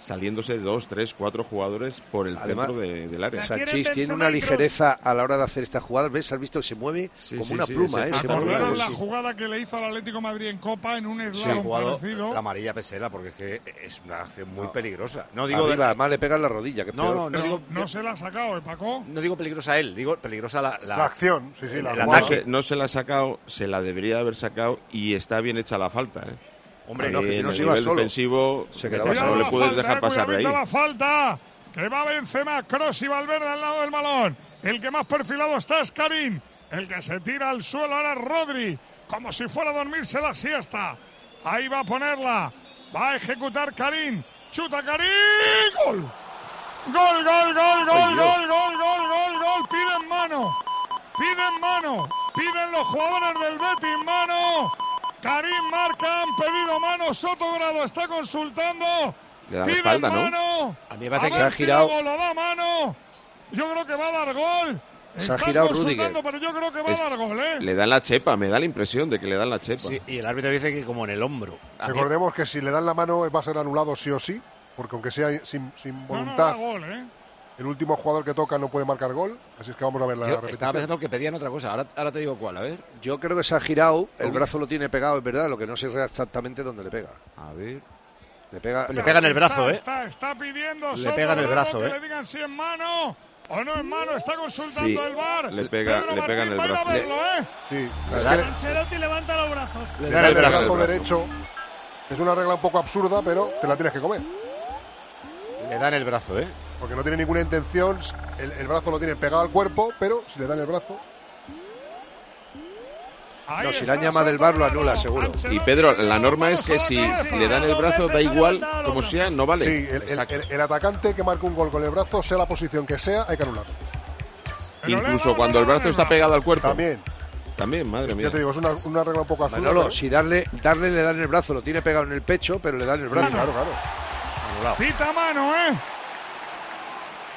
saliéndose dos, tres, cuatro jugadores por el
Además,
centro de- del área.
Sanchís tiene una ligereza a la hora de hacer estas jugadas. ¿Ves? ¿Has visto que se mueve
Sí,
como
sí,
una
sí,
pluma? ¿eh? Se
pato
mueve,
¿Acordaron
Rodrigo,
la jugada que le hizo al Atlético de Madrid en Copa en un
Sí,
slalom
ha jugado
parecido?
la amarilla pesera porque es que es una acción muy
No.
peligrosa. No digo,
Arriba, además le pega en la rodilla. Que
no, no, no
Pero
digo,
no se la ha sacado, ¿eh, Paco?
no digo peligrosa él, digo peligrosa la, la-
La acción, sí, sí, la
el
No
jugada.
ataque.
se, no se la ha sacado, se la debería haber sacado y está bien hecha la falta. ¿eh?
Hombre,
no, que si no
el
se iba
nivel
solo.
defensivo
Se quedaba
no
solo.
le
la
puedes
falta,
dejar pasar de ahí.
la falta. Que va Benzema, Cross y Valverde al lado del balón. El que más perfilado está es Karim. El que se tira al suelo ahora es Rodri. Como si fuera a dormirse la siesta. Ahí va a ponerla. Va a ejecutar Karim. Chuta Karim. Gol. Gol, gol, gol, gol,
Ay,
gol, gol, gol, gol, gol. Piden mano. Piden mano. Piden los jugadores del Betis mano. Karim marca, han pedido mano. Sotogrado está consultando.
Le da la espalda, ¿no?
mano.
A mí me parece que se ha
si
girado.
lo da mano. Yo creo que va a dar gol.
Se ha
Están
girado
consultando,
Rüdiger.
pero yo creo que va
Es-
a dar gol, ¿eh?
Le dan la chepa, me da la impresión de que le dan la chepa.
Sí, y el árbitro dice que como en el hombro. A mí-
Recordemos que si le dan la mano va a ser anulado sí o sí, porque aunque sea sin, sin
No, no,
voluntad,
da gol, ¿eh?
El último jugador que toca no puede marcar gol. Así es que vamos a ver la
Yo
repetición.
estaba pensando que pedían otra cosa. Ahora, ahora te digo cuál, a ver.
Yo creo que se ha girado, el brazo lo tiene pegado, es verdad, lo que no sé exactamente dónde le pega.
A ver.
Le pega.
Le pega en el brazo, ¿eh?
Está, está pidiendo
Le pega en el brazo,
que
¿eh?
le digan si es mano o no es mano. Está consultando
Sí,
el bar.
le pega-
Pedro
le pega en el brazo.
verlo, ¿eh?
Sí,
Le
es que
Ancelotti levanta los brazos.
Le
le
dan
da
el
el
brazo.
brazo derecho. Es una regla un poco absurda, pero te la tienes que comer.
Le dan el brazo, ¿eh?
Porque no tiene ninguna intención. El, el brazo lo tiene pegado al cuerpo, pero si le dan el brazo.
No, si
está
la llama del bar lo anula, seguro.
Y Pedro,
le
la norma es que si, le dan el brazo, da igual como sea, no vale.
Sí, el, el- el- el atacante que marca un gol con el brazo, sea la posición que sea, hay que anularlo.
Le
Incluso cuando
le
el brazo está pegado al cuerpo.
También,
También, madre mía.
ya te digo, es una, una regla un poco.
Manolo,
pero-
si darle, darle le dan el brazo, lo tiene pegado en el pecho, pero le dan el brazo.
claro, claro.
Anulado.
Pita mano, ¿eh?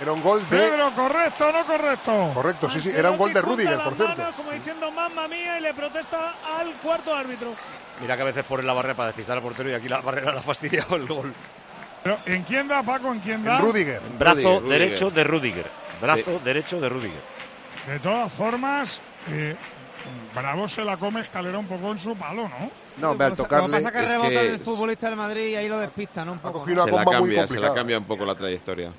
Era un gol de.
Pedro, ¿correcto no correcto?
Correcto, sí, sí, era un gol de Rudiger, por cierto.
manos como diciendo mamma mía y le protesta al cuarto árbitro.
Mira que a veces ponen la barrera para despistar al portero y aquí la barrera la ha fastidiado el gol.
Pero, ¿En quién da, Paco? ¿En quién da?
En Rudiger.
Brazo
Rudiger.
derecho de Rudiger. Brazo derecho de Rudiger.
De todas formas, eh, Bravo se la come escalera un poco en su palo, ¿no?
No, hombre, al
Lo que
tocarle.
pasa es que
es
rebota
que
el futbolista del Madrid y ahí lo despista, ¿no? Un
Ha
poco.
cogido una
Se la cambia, se la cambia un poco la trayectoria.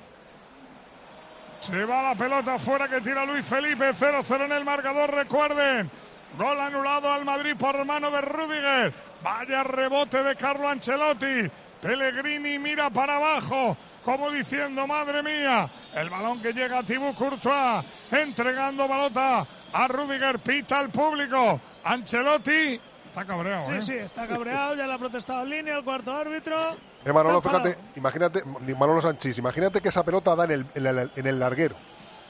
Se va la pelota fuera que tira Luis Felipe. 0-0 en el marcador, recuerden. Gol anulado al Madrid por mano de Rudiger. Vaya rebote de Carlo Ancelotti. Pellegrini mira para abajo, como diciendo, madre mía. El balón que llega a Thibaut Courtois, entregando balota a Rudiger, pita al público. Ancelotti está cabreado,
Sí,
¿eh?
sí, está cabreado, ya le ha protestado en línea el cuarto árbitro.
Eh, Manolo, fíjate, imagínate, Manolo Sanchís, imagínate que esa pelota da en el, en el, en el larguero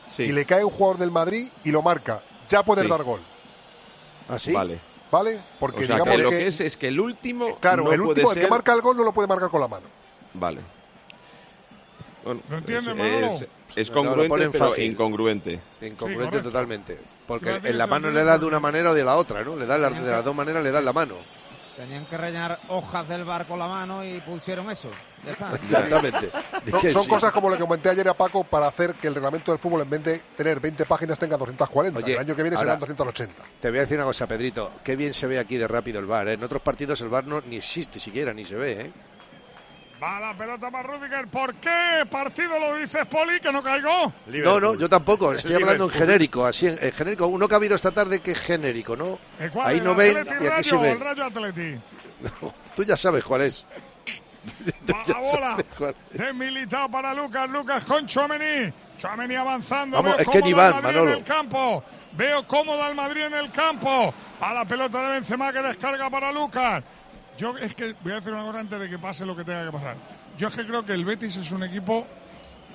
Sí,
y le cae un jugador del Madrid y lo marca. Ya puedes
Sí.
dar gol,
¿Así?
vale.
¿vale? Porque
O sea,
digamos
que lo
que,
que es es que el último
claro,
no
el
puede
último,
ser...
que marca el gol no lo puede marcar con la mano.
Vale. Bueno,
¿Lo entiende,
es,
Manolo?
es-
No,
congruente, pero incongruente.
Incongruente totalmente. Porque en la mano
no
le da de una manera o de la otra, ¿no? Le da la- de las dos maneras le dan la mano.
Tenían que rellenar hojas del bar con la mano y pusieron eso. Ya está.
Exactamente.
Son,
Que
son
sí.
cosas como lo que comenté ayer a Paco para hacer que el reglamento del fútbol en vez de tener 20 páginas tenga 240.
Oye,
el año que viene
ahora-
serán 280.
Te voy a decir una cosa, Pedrito. Qué bien se ve aquí de rápido el bar. ¿eh? En otros partidos el bar no ni existe siquiera, ni se ve. ¿eh?
Va la pelota para Rudiger. ¿Por qué partido lo dices, Poli, que no caigo?
No, no, yo tampoco. Estoy hablando en genérico, así en, en genérico. Uno que ha habido esta tarde que es genérico, ¿no? Ahí
¿El
no ven
Atleti
y aquí sí ven.
el Rayo Atleti?
Tú ya sabes cuál es.
Va la bola.
sabes cuál es.
Es militado para Lucas. Lucas con Chouameni. Chouameni avanzando.
Vamos,
Veo
es que ni van,
Madrid
Manolo.
en el campo. Veo cómodo al Madrid en el campo. A la pelota de Benzema que descarga para Lucas. Yo es que voy a decir una cosa antes de que pase lo que tenga que pasar. Yo es que creo que el Betis es un equipo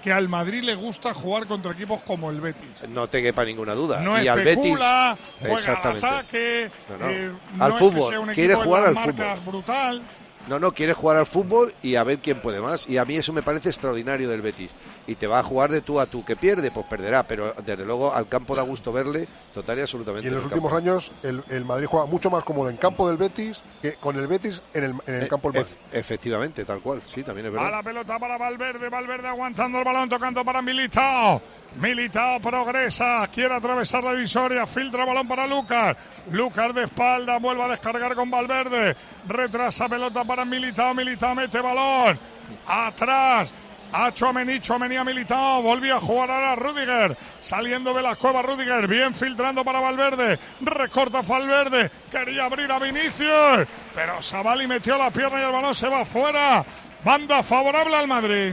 que al Madrid le gusta jugar contra equipos como el Betis.
No te quepa ninguna duda.
No
y al Betis.
especula, juega al ataque,
No, no.
eh,
Al
no es
fútbol,
que sea un
quiere jugar al fútbol.
brutal.
No, no, quiere jugar al fútbol y a ver quién puede más. Y a mí eso me parece extraordinario del Betis. Y te va a jugar de tú a tú. Que pierde, pues perderá. Pero desde luego al campo da gusto verle total y absolutamente.
Y en los últimos
campo.
años el, el Madrid juega mucho más cómodo en campo del Betis que con el Betis en el, en el
Eh,
campo del Madrid.
ef- efectivamente, tal cual. Sí, también es
A
verdad.
la pelota para Valverde, Valverde aguantando el balón, tocando para Militao. Militao progresa, quiere atravesar la divisoria, filtra balón para Lucas. Lucas de espalda, vuelve a descargar con Valverde. Retrasa pelota para Militao, Militao mete balón. Atrás, A Chouameni, Chouameni ha militado, volvió a jugar ahora Rudiger, saliendo de la cueva Rudiger, bien filtrando para Valverde, recorta Valverde, quería abrir a Vinicius, pero Sabali metió la pierna y el balón se va fuera. Banda favorable al Madrid.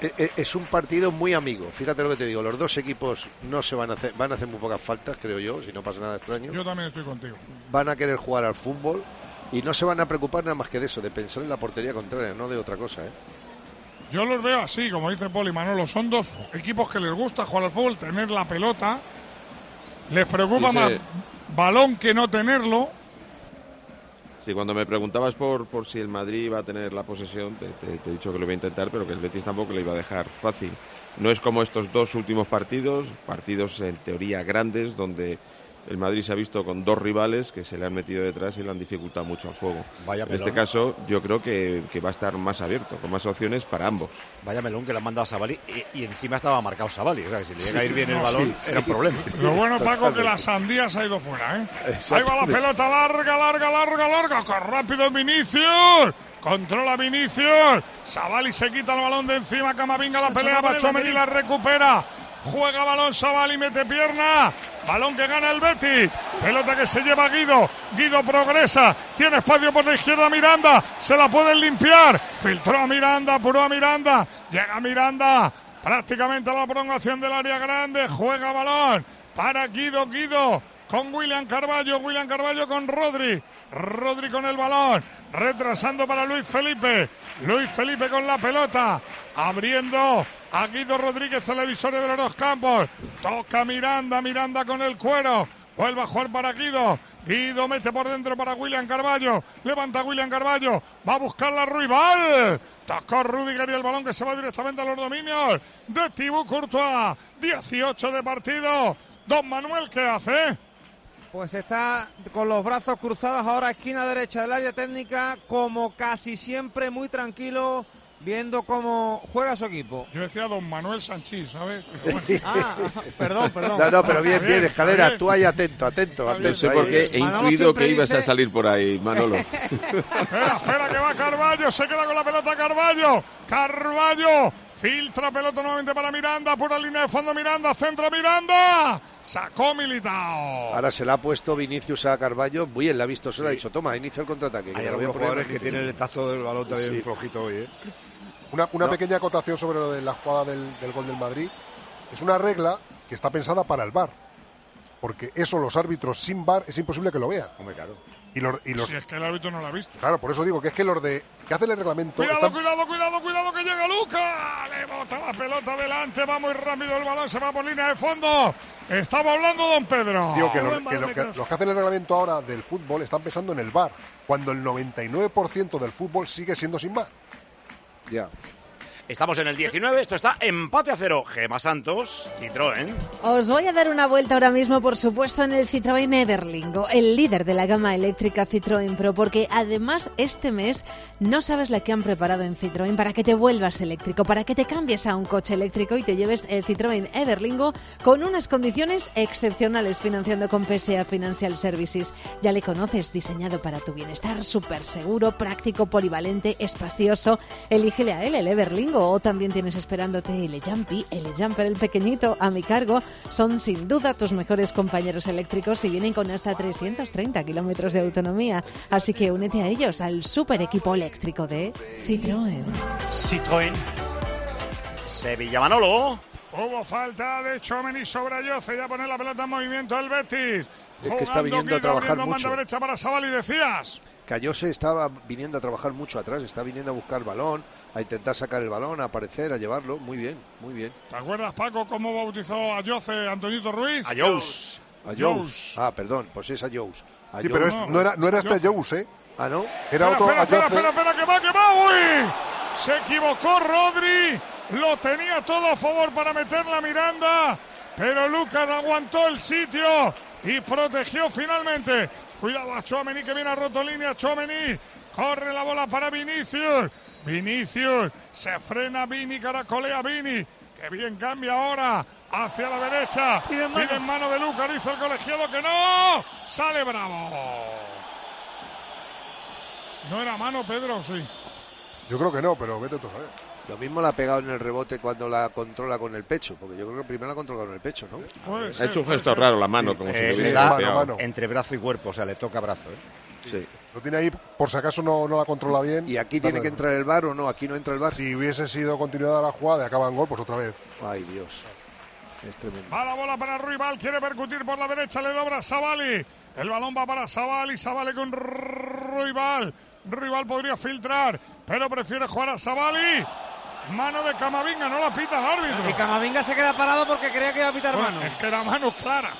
E- e- Es un partido muy amigo. Fíjate lo que te digo. Los dos equipos no se van a hacer, van a hacer muy pocas faltas, creo yo, si no pasa nada extraño.
Yo también estoy contigo.
Van a querer jugar al fútbol y no se van a preocupar nada más que de eso, de pensar en la portería contraria, no de otra cosa. ¿eh?
Yo los veo así, como dice Poli Manolo, son dos equipos que les gusta jugar al fútbol, tener la pelota, les preocupa más balón que no tenerlo.
Sí, cuando me preguntabas por, por si el Madrid iba a tener la posesión, te, te- te he dicho que lo iba a intentar, pero que el Betis tampoco le iba a dejar fácil. No es como estos dos últimos partidos, partidos en teoría grandes, donde el Madrid se ha visto con dos rivales que se le han metido detrás y le han dificultado mucho el juego.
Vaya
en este caso, yo creo que, que va a estar más abierto, con más opciones para ambos.
Vaya melón que le han mandado a Sabali y, y encima estaba marcado Sabali. O sea, que si le llega a ir bien el
No,
balón,
sí,
era un
sí.
problema.
Lo bueno, Paco, que la sandía se ha ido fuera, ¿eh? Ahí va la pelota larga, larga, larga, larga. ¡Qué rápido Vinicius! Controla Vinicius. Sabali se quita el balón de encima. Camavinga la pelea. Bachomeni la recupera. Juega balón Sabali, mete pierna. Balón que gana el Betis. Pelota que se lleva Guido. Guido progresa. Tiene espacio por la izquierda Miranda. Se la pueden limpiar. Filtró a Miranda, apuró a Miranda. Llega Miranda. Prácticamente a la prolongación del área grande. Juega balón para Guido. Guido con William Carballo. William Carballo con Rodri. Rodri con el balón. Retrasando para Luis Felipe. Luis Felipe con la pelota. Abriendo a Guido Rodríguez, televisores de los dos campos. Toca Miranda. Miranda con el cuero. Vuelve a jugar para Guido. Guido mete por dentro para William Carballo. Levanta William Carballo. Va a buscar la rival. Tocó Rudiger y el balón que se va directamente a los dominios de Thibaut Courtois. 18 de partido. Don Manuel, ¿qué hace?
Pues está con los brazos cruzados ahora esquina derecha del área técnica, como casi siempre muy tranquilo, viendo cómo juega su equipo.
Yo decía Don Manuel Sanchís, ¿sabes?
Ah, perdón, perdón.
No, no, pero bien, bien, escalera, tú ahí atento, atento,
No
atento.
sé
ahí.
por qué he
Manolo
intuido
siempre
que ibas a salir por ahí, Manolo.
Espera, espera, que va Carballo. Se queda con la pelota Carballo. Carballo. Filtra pelota nuevamente para Miranda. Pura línea de fondo Miranda. Centro Miranda. Sacó Militao.
Ahora se la ha puesto Vinicius a Carballo, bien, la ha visto, se lo ha dicho, toma, inicia el contraataque. que
Hay algunos jugadores que tienen el tacto del balón también
Sí.
flojito hoy, ¿eh?
Una, una
No.
pequeña acotación sobre lo de la jugada del, del gol del Madrid. Es una regla que está pensada para el VAR. Porque eso los árbitros sin VAR es imposible que lo vean.
Hombre, claro.
Y los, y los-
Si es que el árbitro no lo ha visto.
claro, por eso digo que es que los de que hacen el reglamento
Cuidado,
están-
cuidado, cuidado, cuidado que llega Luca. Le bota la pelota adelante. Va muy rápido el balón. Se va por línea de fondo. Estaba hablando Don Pedro.
Digo que, los, que los que- los que hacen el reglamento ahora del fútbol están pensando en el VAR, cuando el 99% del fútbol sigue siendo sin VAR.
Ya.
Estamos en el 19, esto está empate a cero. Gema Santos, Citroën.
Os voy a dar una vuelta ahora mismo, por supuesto, en el Citroën Everlingo, el líder de la gama eléctrica Citroën Pro, porque además este mes no sabes la que han preparado en Citroën para que te vuelvas eléctrico, para que te cambies a un coche eléctrico y te lleves el Citroën Everlingo con unas condiciones excepcionales financiando con PSA Financial Services. Ya le conoces, diseñado para tu bienestar, súper seguro, práctico, polivalente, espacioso. Elígele a él el Everlingo o también tienes esperándote el Jumpy, el Jumper, el pequeñito a mi cargo. Son sin duda tus mejores compañeros eléctricos y vienen con hasta 330 kilómetros de autonomía. Así que únete a ellos, al super equipo eléctrico de Citroën.
Citroën. Sevilla Manolo.
Hubo falta de Chomeni sobre Ayoce. Ya pone la pelota en movimiento el Betis.
Es que está viniendo a trabajar mucho.
Banda derecha para Sabali, decías.
Cayose estaba viniendo a trabajar mucho atrás, está viniendo a buscar balón, a intentar sacar el balón, a aparecer, a llevarlo. Muy bien, muy bien.
¿Te acuerdas, Paco, cómo bautizó a Yoce Antonito Ruiz?
A Jous.
A Jous. Ah, perdón, pues es a Jous. A
Sí,
Jous.
pero es- no, era, no era este Jous, ¿eh?
Ah, ¿no?
Era
espera,
otro
espera, espera, espera, espera, que va, que va, uy. Se equivocó Rodri. Lo tenía todo a favor para meter la Miranda. Pero Lucas aguantó el sitio y protegió finalmente. Cuidado a Chouameni que viene a roto línea. Chouameni corre la bola para Vinicius. Vinicius se frena Vini, caracolea Vini. Que bien cambia ahora hacia la derecha.
Pide mano.
Pide en mano de Lucas. Dice el colegiado que no. Sale bravo. No era mano, Pedro, sí.
Yo creo que no, pero vete tú a saber.
Lo mismo la ha pegado en el rebote cuando la controla con el pecho, porque yo creo que primero la controla con el pecho, ¿no?
Ha hecho un gesto raro la mano, como si
Eh,
le
da
golpeado.
entre brazo y cuerpo, o sea, le toca brazo. ¿eh?
Sí.
Lo tiene ahí, por si acaso no, no la controla bien.
¿Y aquí tiene que entrar el bar o no? Aquí no entra el bar.
Si hubiese sido continuada la jugada y acaba en gol, pues otra vez.
Ay, Dios. Es tremendo.
Va la bola para Ruibal, quiere percutir por la derecha, le dobra a Savali. El balón va para Savali, Savali con Ruibal. Ruibal podría filtrar, pero prefiere jugar a Savali. Mano de Camavinga, no la pita el árbitro.
Y Camavinga se queda parado porque creía que iba a pitar
Bueno,
mano.
Es que era mano clara.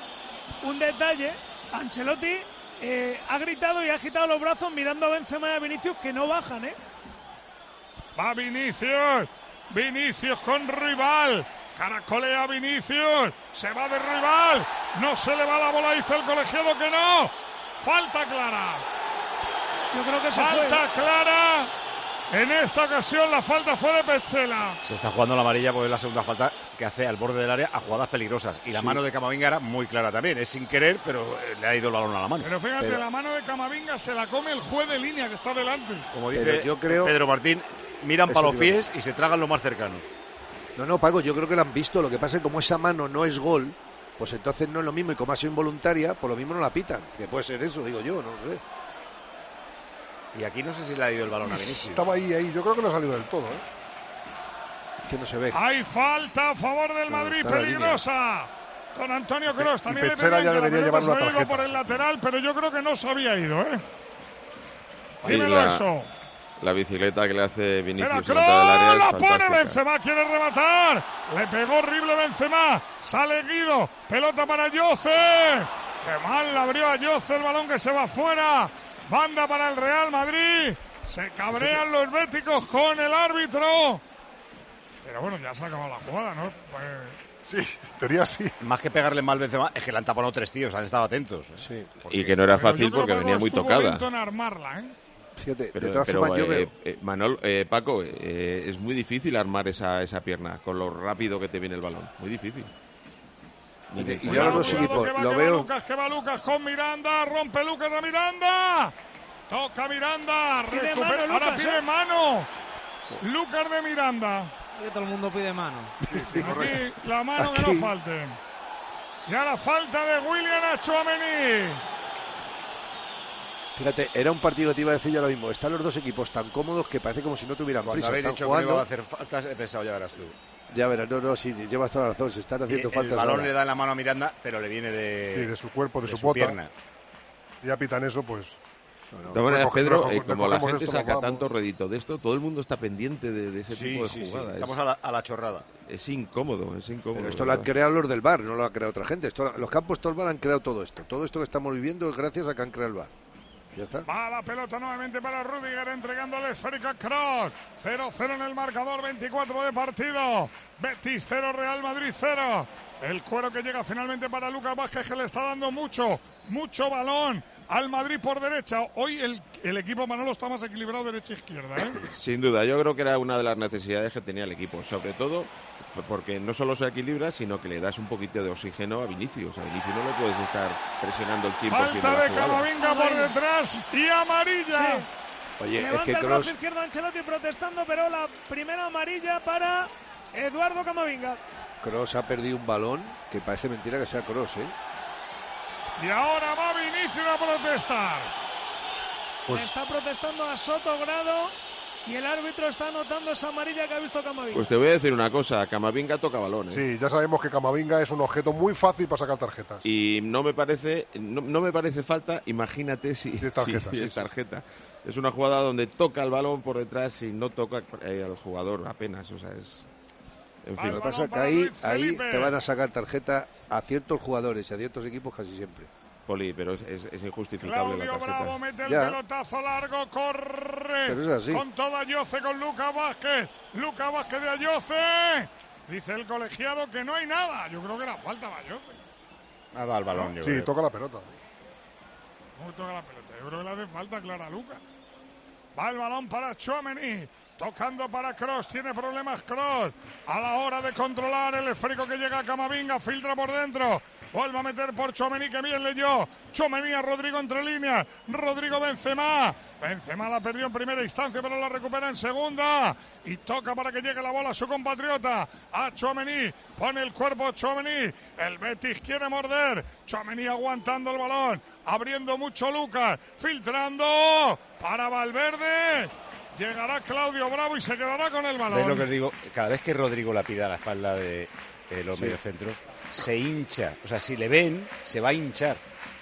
Un detalle, Ancelotti eh, ha gritado y ha agitado los brazos mirando a Benzema y a Vinicius que no bajan, ¿eh?
Va Vinicius. Vinicius con rival. Caracolea Vinicius. Se va de rival. No se le va la bola. Dice el colegiado que no. Falta clara.
Yo creo que se
Falta
fue.
clara. En esta ocasión la falta fue de Petzela.
Se está jugando la amarilla porque es la segunda falta que hace al borde del área a jugadas peligrosas. Y la
Sí.
mano de Camavinga era muy clara también. Es sin querer, pero eh, le ha ido el balón a la mano.
Pero fíjate, la mano de Camavinga se la come el juez de línea que está delante.
Como
Pero
dice
yo creo-
Pedro Martín, miran
Eso
para los pies y se tragan lo más cercano.
No, no, Paco, yo creo que lo han visto. Lo que pasa es que como esa mano no es gol, pues entonces no es lo mismo. Y como ha sido involuntaria, por lo mismo no la pitan. Que puede ser eso, digo yo, no lo sé.
Y aquí no sé si le ha ido el balón a Vinicius.
Estaba ahí, ahí. Yo creo que no ha salido del todo, ¿eh?
Que no se ve.
Hay falta a favor del
No,
Madrid, peligrosa. Con Antonio Cross.
Y
También le pedían
ya
que
debería llevar una tarjeta.
por el lateral, pero yo creo que no se había ido, ¿eh?
Y
Dímelo
la,
eso.
la bicicleta que le hace Vinicius en la
la pone
fantástica.
Benzema, quiere rematar. Le pegó horrible Benzema. Sale Guido, pelota para Yoce. Qué mal la abrió a Yoce el balón que se va fuera. Banda para el Real Madrid. Se cabrean los béticos con el árbitro. Pero bueno, ya se ha acabado la jugada, ¿no? Pues-
Sí, en teoría sí.
Más que pegarle mal Benzema, es que le han tapado tres tíos, han estado atentos.
Sí.
Y que no era fácil porque
que
venía muy tocada.
armarla, ¿eh?
Fíjate, de
Pero,
todas
pero,
formas yo
eh,
veo.
eh, Manol, eh, Paco, eh, es muy difícil armar esa, esa pierna con lo rápido que te viene el balón. Muy difícil.
Y de- y yo los dos equipos
que va,
lo
que
veo.
Lucas, que va Lucas con Miranda, rompe Lucas a Miranda. Toca Miranda,
Pide
recupera-
mano,
ahora
Lucas,
pide
¿eh?
mano. Lucas de Miranda.
Que todo el mundo pide mano.
Aquí la mano que
Aquí.
no falte. Y ahora falta de William Achuamení.
Fíjate, era un partido que te iba a decir yo lo mismo. Están los dos equipos tan cómodos que parece como si no tuvieran
Cuando
prisa.
habéis
Están
dicho que
jugando.
iba a hacer faltas, he pensado, ya verás tú.
Ya verás, no, no, sí, sí, llevas toda la razón. Se están haciendo
el
faltas.
balón
ahora.
le da en la mano a Miranda, pero le viene de,
Sí, de su cuerpo, de,
de
su,
su
bota.
pierna.
Ya pitan eso, pues.
Maneras,
Recoge-
Pedro, eh, como la gente
esto,
saca tanto rédito de esto, todo el mundo está pendiente de, de ese
Sí,
tipo de
sí, sí.
jugadas.
Estamos
Es-
a la, a la chorrada.
Es incómodo, es incómodo.
Pero esto lo han creado los del bar, no lo ha creado otra gente. Esto, los campos del bar han creado todo esto. Todo esto que estamos viviendo es gracias a que han creado el bar. Ya está.
Va la pelota nuevamente para Rudiger entregando el esférico a Cross. 0-0 en el marcador, 24 de partido. Betis 0, Real Madrid 0. El cuero que llega finalmente para Lucas Vázquez que le está dando mucho, mucho balón al Madrid por derecha. Hoy el, el equipo Manolo está más equilibrado derecha-izquierda. ¿eh?
Sin duda, yo creo que era una de las necesidades que tenía el equipo, sobre todo porque no solo se equilibra, sino que le das un poquito de oxígeno a Vinicius. A Vinicius no le puedes estar presionando el 100% de
Falta
la
de
jugada.
Camavinga por detrás y amarilla.
Oye, es
Levanta
que
el brazo izquierdo Ancelotti protestando, pero la primera amarilla para Eduardo Camavinga.
Kroos ha perdido un balón que parece mentira que sea Cross, ¿eh?
Y ahora va Vinicius a protestar.
Pues-
Está protestando a Soto Grado y el árbitro está anotando esa amarilla que ha visto Camavinga.
Pues te voy a decir una cosa, Camavinga toca balones.
Sí, ya sabemos que Camavinga es un objeto muy fácil para sacar tarjetas.
Y no me parece, no, no me parece falta, imagínate si,
Si es tarjeta,
si
sí,
es
sí.
tarjeta. Es una jugada donde toca el balón por detrás y no toca eh, al jugador apenas, o sea, es... En fin.
Lo que pasa es que ahí, ahí te van a sacar tarjeta a ciertos jugadores y a ciertos equipos casi siempre.
Poli, pero es, es- es injustificable la
Claudio
tarjeta.
Bravo mete el
Ya.
pelotazo largo, corre.
Pero es así.
Con toda Ayoce, con Lucas Vázquez. Lucas Vázquez de Ayoce. Dice el colegiado que no hay nada. Yo creo que era falta a Ayoce.
Ha dado el balón, yo
Sí,
creo.
toca la pelota.
¿Cómo toca la pelota? Yo creo que le hace falta a Clara Lucas. Va el balón para Chouameni. Tocando para Cross, tiene problemas Cross. A la hora de controlar el esférico que llega a Camavinga, filtra por dentro. Vuelve a meter por Chomení, que bien leyó. Chomení a Rodrigo entre líneas. Rodrigo Benzema. Benzema la perdió en primera instancia, pero la recupera en segunda. Y toca para que llegue la bola a su compatriota. A Chomení. Pone el cuerpo Chomení. El Betis quiere morder. Chomení aguantando el balón. Abriendo mucho Lucas. Filtrando para Valverde. Llegará Claudio Bravo y se quedará con el balón.
¿Veis lo que os digo? Cada vez que Rodrigo la pida a la espalda de los
Sí.
mediocentros, se hincha. O sea, si le ven, se va a hinchar.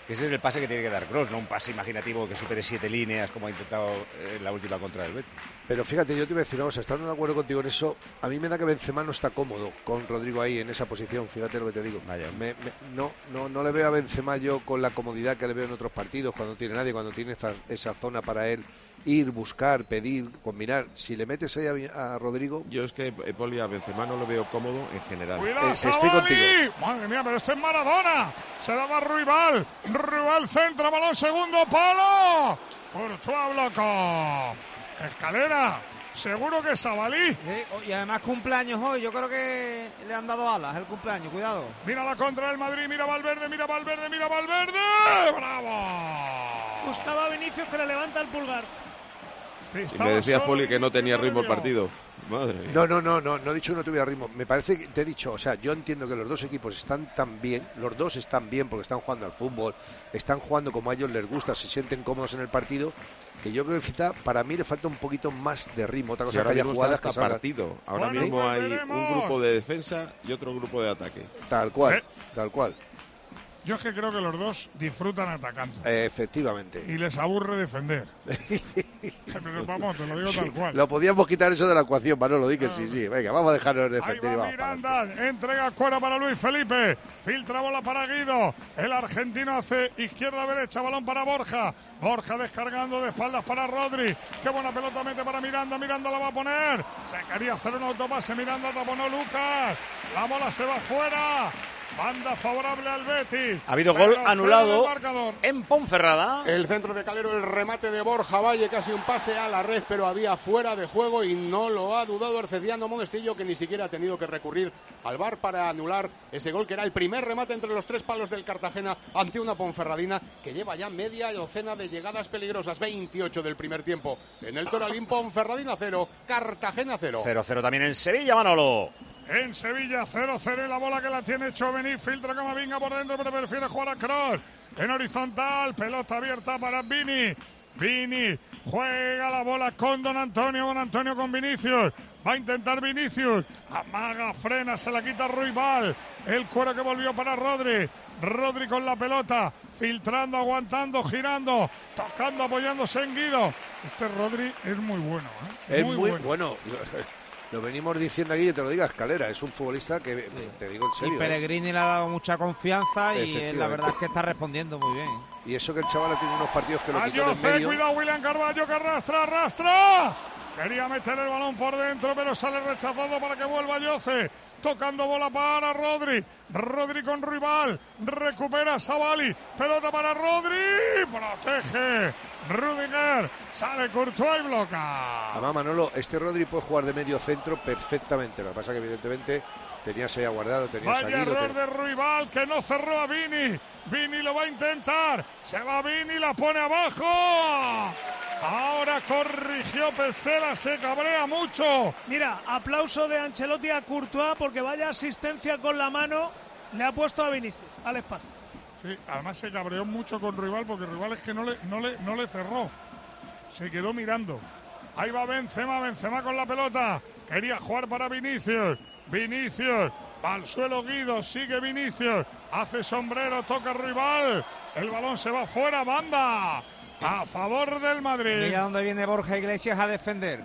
Ese es el pase que tiene que dar Cross, no un pase imaginativo que supere siete líneas como ha intentado eh, en la última contra el Betis.
Pero fíjate, yo te iba a decir estando de acuerdo contigo en eso, a mí me da que Benzema no está cómodo con Rodrigo ahí en esa posición, fíjate lo que te digo. Me- me- no, no, no le veo a Benzema yo con la comodidad que le veo en otros partidos, cuando tiene nadie, cuando tiene esta- esa zona para él ir, buscar, pedir, combinar. Si le metes ahí a, a Rodrigo...
Yo es que eh, Poli a Benzema no lo veo cómodo en general.
Cuidado,
Eh, estoy contigo.
Madre mía, pero este es Maradona. Se la va Ruibal. Ruibal centra, balón segundo palo. Courtois bloco. Escalera. Seguro que es Sabalí.
Sí, oh, y además cumpleaños hoy, yo creo que le han dado alas el cumpleaños, cuidado.
Mira la contra del Madrid, mira Valverde, mira Valverde, mira Valverde. ¡Bravo!
Buscaba a Vinicius que le levanta el pulgar.
Y me decías, Poli, que no tenía ritmo el partido. Madre mía.
No, no, no, no, no he dicho que no tuviera ritmo. Me parece que te he dicho, o sea, yo entiendo que los dos equipos están tan bien, los dos están bien porque están jugando al fútbol, están jugando como a ellos les gusta, se sienten cómodos en el partido, que yo creo que quizá para mí le falta un poquito más de ritmo. Otra
Si
cosa que haya jugadas que
partido. Ahora
Bueno,
mismo hay
veremos.
un grupo de defensa y otro grupo de ataque.
Tal cual,
Eh.
tal cual.
Yo es que creo que los dos disfrutan atacando.
Efectivamente.
Y les aburre defender. Pero vamos, te lo digo tal cual.
Lo podíamos quitar eso de la ecuación, Manolo, di que sí, sí. Venga, vamos a dejarnos de
Ahí
defender y
va
vamos. para
Miranda, entrega cuero para Luis Felipe, filtra bola para Guido, el argentino hace izquierda-derecha, balón para Borja, Borja descargando de espaldas para Rodri, qué buena pelota mete para Miranda, Miranda la va a poner, se quería hacer un autopase, Miranda taponó Lucas, la bola se va fuera, banda favorable al Betis.
Ha habido gol anulado en Ponferrada.
El centro de Calero, el remate de Borja Valle, casi un pase a la red, pero había fuera de juego y no lo ha dudado Arcediano Monestillo, que ni siquiera ha tenido que recurrir al VAR para anular ese gol, que era el primer remate entre los tres palos del Cartagena ante una Ponferradina que lleva ya media docena de llegadas peligrosas, 28 del primer tiempo. En el Toralín, Ponferradina 0, Cartagena 0.
0-0 también en Sevilla, Manolo.
En Sevilla 0-0 y la bola que la tiene Chomení, filtra Camavinga por dentro, pero prefiere jugar a Cross. En horizontal, pelota abierta para Vini. Vini juega la bola con Don Antonio, Don Antonio con Vinicius. Va a intentar Vinicius. Amaga, frena, se la quita Ruibal. El cuero que volvió para Rodri. Rodri con la pelota, filtrando, aguantando, girando, tocando, apoyándose en Guido. Este Rodri es muy bueno. ¿eh?
Es muy, bueno. Lo venimos diciendo aquí, y te lo diga Escalera, es un futbolista que, te digo en
Y
serio. ¿eh?
Pellegrini le ha dado mucha confianza y eh, la verdad es que está respondiendo muy bien.
Y eso que el chaval ha tenido unos partidos que lo quitó en medio.
cuidado William Carballo que arrastra, arrastra. Quería meter el balón por dentro, pero sale rechazado para que vuelva Ayoce. Tocando bola para Rodri. Rodri con rival. Recupera Savali. Pelota para Rodri. Protege. Rudiger. Sale Courtois y bloca.
Además, Manolo, este Rodri puede jugar de medio centro perfectamente. Lo que pasa que, evidentemente, tenías ahí aguardado, tenías
Vaya error de Ruibal que no cerró a Vini. Vini lo va a intentar. Se va Vini, la pone abajo. Ahora corrigió Pesela, se cabrea mucho.
Mira, aplauso de Ancelotti a Courtois porque vaya asistencia con la mano le ha puesto a Vinicius al espacio.
Sí, además se cabreó mucho con Rival porque Rival es que no le, no le, no le cerró. Se quedó mirando. Ahí va Benzema, Benzema con la pelota. Quería jugar para Vinicius. Vinicius. Va al suelo Guido, sigue Vinicius. Hace sombrero, toca Rival. El balón se va fuera, banda. A favor del Madrid.
Mira dónde viene Borja Iglesias a defender.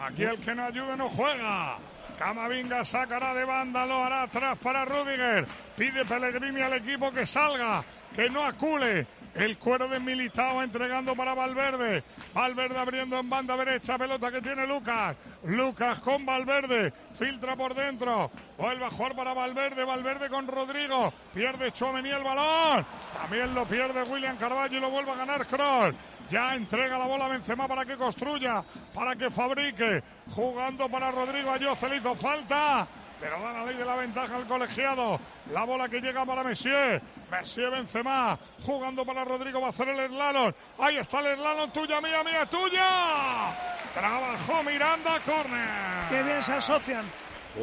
Aquí el que no ayude no juega. Camavinga sacará de banda, lo hará atrás para Rudiger. Pide Pellegrini al equipo que salga, que no acule. El cuero de Militao entregando para Valverde. Valverde abriendo en banda derecha, pelota que tiene Lucas. Lucas con Valverde, filtra por dentro. Vuelve a jugar para Valverde, Valverde con Rodrigo. Pierde Chomení el balón. También lo pierde William Carvalho y lo vuelve a ganar Kroos. Ya entrega la bola a Benzema para que construya, para que fabrique. Jugando para Rodrigo Ayoce, le hizo falta. Pero da la ley de la ventaja al colegiado. La bola que llega para Messier. Messier Benzema jugando para Rodrigo. Va a hacer el slalom. Ahí está el slalom. Tuya, mía, mía, tuya. Trabajó Miranda, córner.
Qué bien se asocian.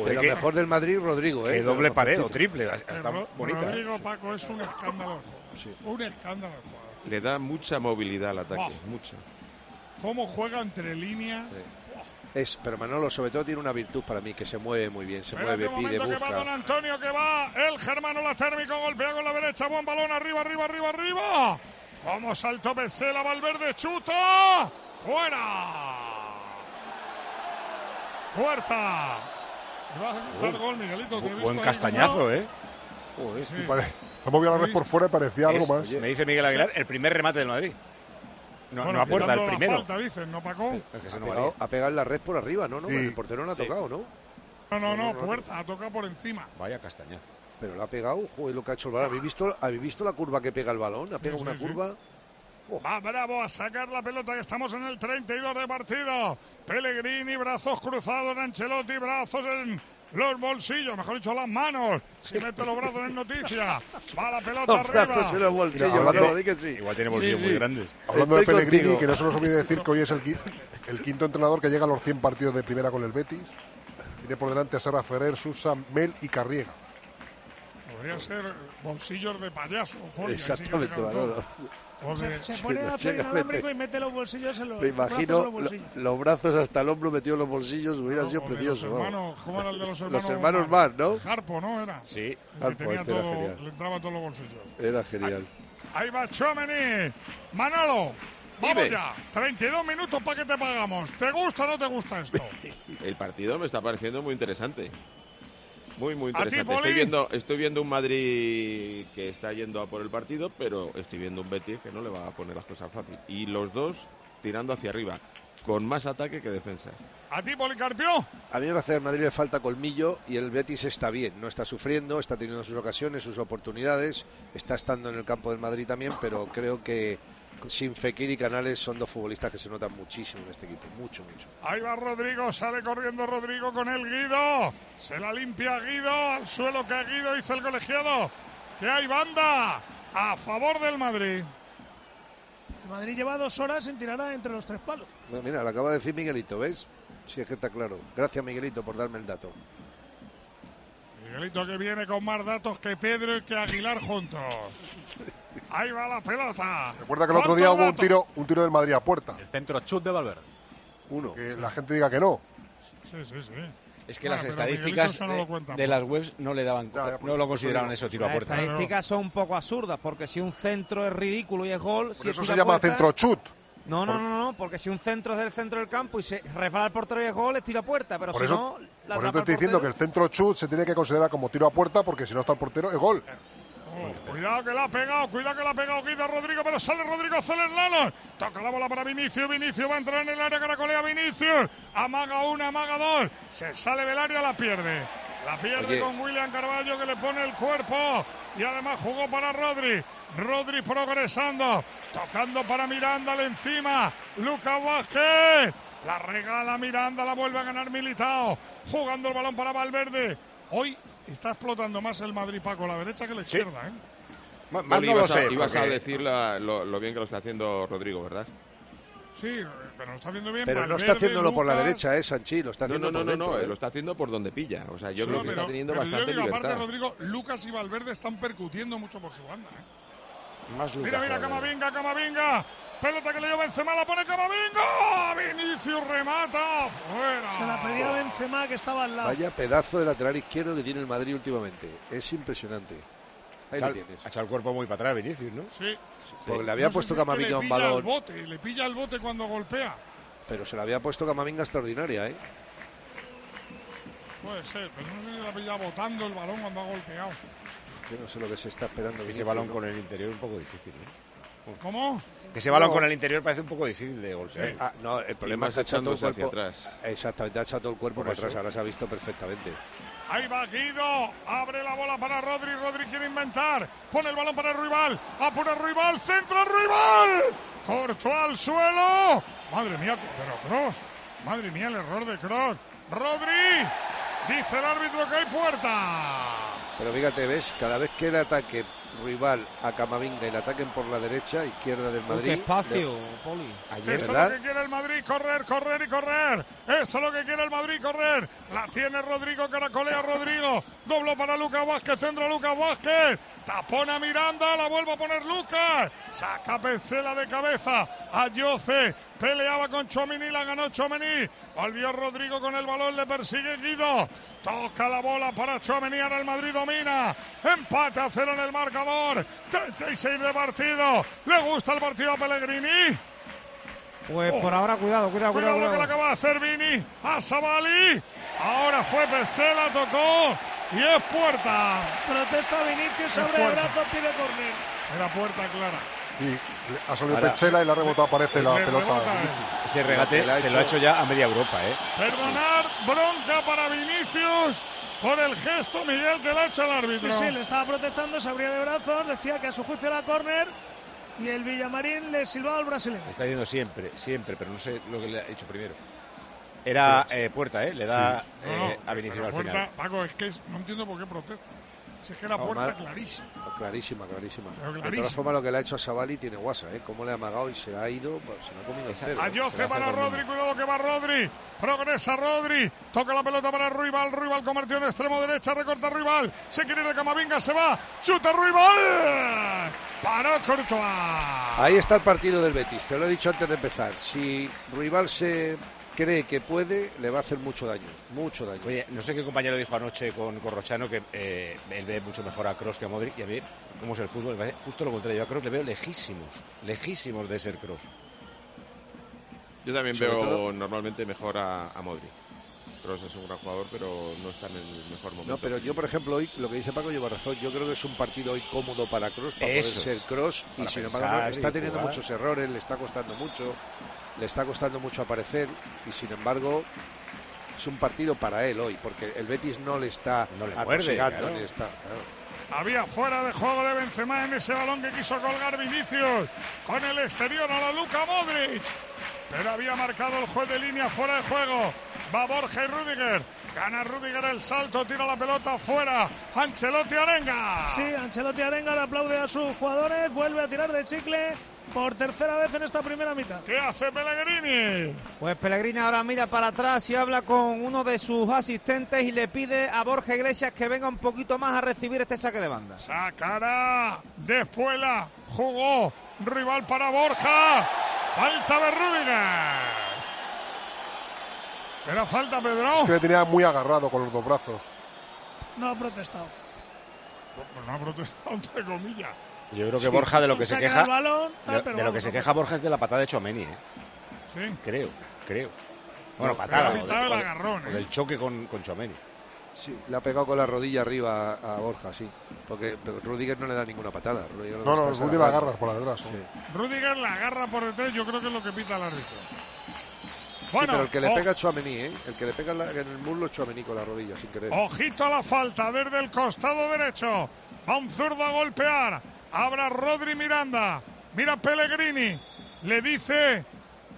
De lo mejor del Madrid, Rodrigo. ¿eh?
Qué doble pared o triple. Está
Ro-
bonita. ¿eh?
Rodrigo Paco es un escándalo. el juego. Un escándalo. el juego.
Le da mucha movilidad al ataque, mucha.
Cómo juega entre líneas.
Es, pero Manolo sobre todo tiene una virtud para mí, que se mueve muy bien, se
Espérate
mueve, pide,
momento que va Don
busca.
Antonio, que va el germano la térmico, golpea con la derecha, buen balón, arriba, arriba, arriba, arriba. Como saltó Pesela, Valverde, chuta. Fuera. Puerta.
Uh,
gol, Miguelito. te he visto
Buen
ahí
castañazo,
como-
¿eh?
Sí.
Pare- Se movió la red por fuera y parecía algo
Es-
más.
Me dice Miguel Aguilar, el primer remate del Madrid. No,
Bueno,
no a puerta, el
la
primero.
falta, dicen, ¿no, Paco?
Es que se
Ha
no
pegado, ha pegado en la red por arriba, ¿no? no
Sí.
El portero no ha
Sí.
tocado, ¿no?
No, no, no,
No, no, no.
puerta, ha tocado por encima.
Vaya castañazo.
Pero lo ha pegado, joder, lo que ha hecho el balón. ¿Habéis visto, ¿Habéis visto la curva que pega el balón? Ha pegado
Sí,
una
sí, sí.
curva.
Va Bravo a sacar la pelota, que estamos en el 32 de partido. Pellegrini, brazos cruzados, Ancelotti, brazos en los bolsillos, mejor dicho, las manos. Si mete los brazos en noticia. Va la pelota
brazos
arriba.
los bolsillos,
Mira, hablando-
que sí.
Igual tiene bolsillos
Sí,
muy grandes.
Hablando de Pellegrini,
contigo.
que no se nos olvide decir que hoy es el, qui- el quinto entrenador que llega a los 100 partidos de primera con el Betis. Tiene por delante a Serra Ferrer, Susan, Mel y Carriega.
Podría ser bolsillos de payaso.
Exactamente. Manolo.
Se, se pone a hacer inalámbrico y mete los bolsillos en los
Me
brazos
imagino
los bolsillos.
lo- los brazos hasta el hombro metidos en los bolsillos, hubiera
No,
sido precioso.
Los hermanos, ¿Cómo era el de los hermanos?
Los hermanos Marr, ¿no?
Harpo, ¿no? Era.
Sí.
Harpo,
tenía
este era
todo,
genial.
le entraba todos los bolsillos.
Era genial.
Ahí va Chomeni. Manolo, vamos
Dime.
ya. 32 minutos para que te pagamos. ¿Te gusta o no te gusta esto?
El partido me está pareciendo muy interesante. Muy, muy
¿A ti,
interesante.
Poli?
Estoy viendo, estoy viendo un Madrid que está yendo a por el partido, pero estoy viendo un Betis que no le va a poner las cosas fácil. Y los dos tirando hacia arriba, con más ataque que defensa.
¿A ti, Policarpio?
A mí me parece que al Madrid le falta colmillo y el Betis está bien, no está sufriendo, está teniendo sus ocasiones, sus oportunidades, está estando en el campo del Madrid también, pero creo que sin Fekir y Canales son dos futbolistas que se notan muchísimo en este equipo, mucho, mucho.
Ahí va Rodrigo, sale corriendo Rodrigo con el Guido. Se la limpia Guido, al suelo que Guido dice el colegiado. Que hay banda a favor del Madrid.
El Madrid lleva dos horas en tirar entre los tres palos.
Bueno, Mira, lo acaba de decir Miguelito, ¿ves? Sí, es que está claro. Gracias, Miguelito, por darme el dato.
Miguelito que viene con más datos que Pedro y que Aguilar juntos. Ahí va la pelota.
Recuerda que el otro día
¿Cuántos
hubo un tiro, un tiro del Madrid a puerta.
El centro chut de Valverde.
Uno.
Que la gente diga que no.
Sí, sí, sí.
Es que
Bueno,
las estadísticas
no
de-
cuenta,
de,
pues.
las webs no le daban, no lo consideraban eso tiro a
Las
puerta.
estadísticas son un poco absurdas, porque si un centro es ridículo y es gol, si es
eso se llama
puerta-
centro chut.
No, no,
Por-
no, no, porque si un centro es del centro del campo y se resbala el portero y es gol, es tiro a puerta, pero
Por
si
eso,
no, la
por eso te estoy diciendo que el centro chut se tiene que considerar como tiro a puerta porque si no está el portero es gol.
Cuidado que la ha pegado, cuidado que la ha pegado Guido Rodrigo, pero sale Rodrigo Celer Lalo. Toca la bola para Vinicius, Vinicius va a entrar en el área, caracolea Vinicius. Amaga una, amaga dos. Se sale del área, la pierde. La pierde
Oye.
con William Carballo que le pone el cuerpo. Y además jugó para Rodri. Rodri progresando. Tocando para Miranda al encima. Lucas Vázquez. La regala Miranda, la vuelve a ganar Militao. Jugando el balón para Valverde. Hoy está explotando más el Madrid Paco la derecha que la izquierda, ¿eh?
Bueno,
no lo
ibas, a,
sé,
ibas a
porque-
decir la- lo, lo bien que lo está haciendo Rodrigo, ¿verdad?
Sí, pero lo está haciendo bien.
Pero no
Valverde,
está haciéndolo por la
Lucas.
derecha, ¿eh, Sanchi? Lo está
No,
haciendo
no, no,
por
no,
dentro,
no,
¿eh?
lo está haciendo por donde pilla. O sea, yo
No,
creo que
pero-
está teniendo
pero yo
bastante
digo,
libertad.
aparte, Rodrigo, Lucas y Valverde están percutiendo mucho por su banda. ¿eh?
Más
Mira, mira, Camavinga, Camavinga. Pelota que le lleva Benzema, la pone Camavinga. Vinicius remata. Fuera.
Se la pedía Benzema que estaba al lado.
Vaya pedazo de lateral izquierdo que tiene el Madrid últimamente. Es impresionante. Ahí
Ha
lo
echado-
tienes.
ha echado el cuerpo muy para atrás, Vinicius, ¿no?
Sí.
Porque le había
No
puesto
si es que
Camavinga
le
un
pilla
balón.
El bote, le pilla el bote cuando golpea.
Pero se le había puesto Camavinga extraordinaria, ¿eh?
Puede ser, pero no sé si la pilla botando el balón cuando ha golpeado.
Yo no sé lo que se está esperando.
Ese balón
¿no?
con el interior es un poco difícil, ¿eh?
¿Cómo?
Que ese balón
No.
con el interior parece un poco difícil de golpear.
Ah, no, el problema es que ha echado el cuerpo.
hacia atrás.
Exactamente, ha echado todo el cuerpo
Por
para atrás. Ahora se ha visto perfectamente.
Ahí va Guido, abre la bola para Rodri, Rodri quiere inventar, pone el balón para el rival, apura el rival, centro el rival, cortó al suelo, madre mía, pero Cross, madre mía el error de Cross, Rodri, Dice el árbitro que hay puerta.
Pero fíjate, ves, cada vez que el ataque rival a Camavinga y le ataquen por la derecha, izquierda del Madrid.
qué espacio,
le-
Poli.
Ayer,
Esto es lo que quiere el Madrid, correr, correr y correr. Esto es lo que quiere el Madrid, correr. La tiene Rodrigo, caracolea Rodrigo. Doblo para Lucas Vázquez, centro Lucas Vázquez. Tapona Miranda, la vuelve a poner Lucas. Saca Petzela de cabeza a Yoce. Peleaba con Chomini, la ganó Chomini. Volvió Rodrigo con el balón, le persigue Guido. Toca la bola para Chomini, ahora el Madrid domina. Empate a cero en el marcador. 36 de partido. ¿Le gusta el partido a Pellegrini?
Pues
Oh.
por ahora, cuidado, cuidado, cuidado.
Cuidado lo que le acaba de hacer Vini a Sabali. Ahora fue Pesela, tocó y es puerta.
Protesta Vinicius sobre el brazo, pide córner.
Era puerta clara.
Y ha salido
Ahora-
Pechela y la ha rebotado, aparece la pelota.
rebota.
Ese regate se lo ha
hecho-
ya a media Europa, ¿eh?
Perdonar, bronca para Vinicius por el gesto, Miguel, que le ha hecho el árbitro.
Sí, sí, le estaba protestando, se abría de brazos, decía que a su juicio era córner y el Villamarín le silbaba al brasileño.
Está diciendo siempre, siempre, pero no sé lo que le ha hecho primero. Era eh, puerta, ¿eh? Le da
No,
eh, a Vinicius al
puerta,
final.
Paco, es que es- no entiendo por qué protesta. Si es que
No,
puerta
mal-
clarísima.
Clarísima, clarísima. De todas formas, lo que le ha hecho a Sabali tiene guasa, ¿eh? Cómo le ha amagado y se ha ido, pues, se lo ha comido entero.
A Jose para Rodri, cuidado que va Rodri. Progresa Rodri. Toca la pelota para Ruibal. Ruibal convirtió en extremo derecha. Recorta Ruibal. Se quiere ir de Camavinga. Se va. Chuta Ruibal. Paró Courtois.
Ahí está el partido del Betis, te lo he dicho antes de empezar. Si Rival se cree que puede, le va a hacer mucho daño, mucho daño.
Oye, no sé qué compañero dijo anoche con Corrochano que eh, él ve mucho mejor a Cross que a Modric y a mí, cómo es el fútbol, justo lo contrario. Yo a Cross le veo lejísimos, lejísimos de ser Cross.
Yo también
Sobre
veo
todo-
normalmente mejor a, a Modric. Kroos es un gran jugador, pero no está en el mejor momento.
No, pero yo, por ejemplo, hoy lo que dice Paco lleva razón. Yo creo que es un partido hoy cómodo para Cross, para
Eso.
poder ser Cross. Y sin embargo, está teniendo
jugar.
muchos errores, le está costando mucho, le está costando mucho aparecer. Y sin embargo, es un partido para él hoy, porque el Betis no le está
le muerde, claro.
ni le está. claro.
Había fuera de juego de Benzema en ese balón que quiso colgar Vinicius. Con el exterior a la Luca Modric. Pero había marcado el juez de línea fuera de juego. Va Borja y Rudiger. Gana Rudiger el salto, tira la pelota fuera. Ancelotti arenga.
Sí, Ancelotti Arenga le aplaude a sus jugadores, vuelve a tirar de chicle por tercera vez en esta primera mitad.
¿Qué hace Pellegrini?
Pues Pellegrini ahora mira para atrás y habla con uno de sus asistentes y le pide a Borja Iglesias que venga un poquito más a recibir este saque de banda.
Sacará de espuela. Jugó. Rival para Borja. Falta de Rudiger. Era falta, Pedro.
Es que le tenía muy agarrado con los dos brazos.
No ha protestado.
No ha protestado, entre comillas.
Yo creo que
Sí.
Borja de lo que se queja,
el balón, tal,
de- lo que se queja Borja es de la patada de Chomeni, ¿eh?
Sí.
Creo, creo. Bueno,
No,
patada. o del-
del
o del-
agarrón,
o
¿eh?
del choque con, con Chomeni.
Sí, le ha pegado con la rodilla arriba a, a Borja, sí. Porque pero Rudiger no le da ninguna patada. Rudiger
No, no,
es
Rudy la agarra por detrás. ¿no?
Rudiger la agarra por detrás, yo creo que es lo que pita el árbitro.
Sí, pero el que le pega a Chouameni, ¿eh? El que le pega en, el muslo es Chouameni con la rodilla, sin querer.
Ojito a la falta desde el costado derecho. Va un zurdo a golpear. Abra Rodri Miranda. Mira Pellegrini. Le dice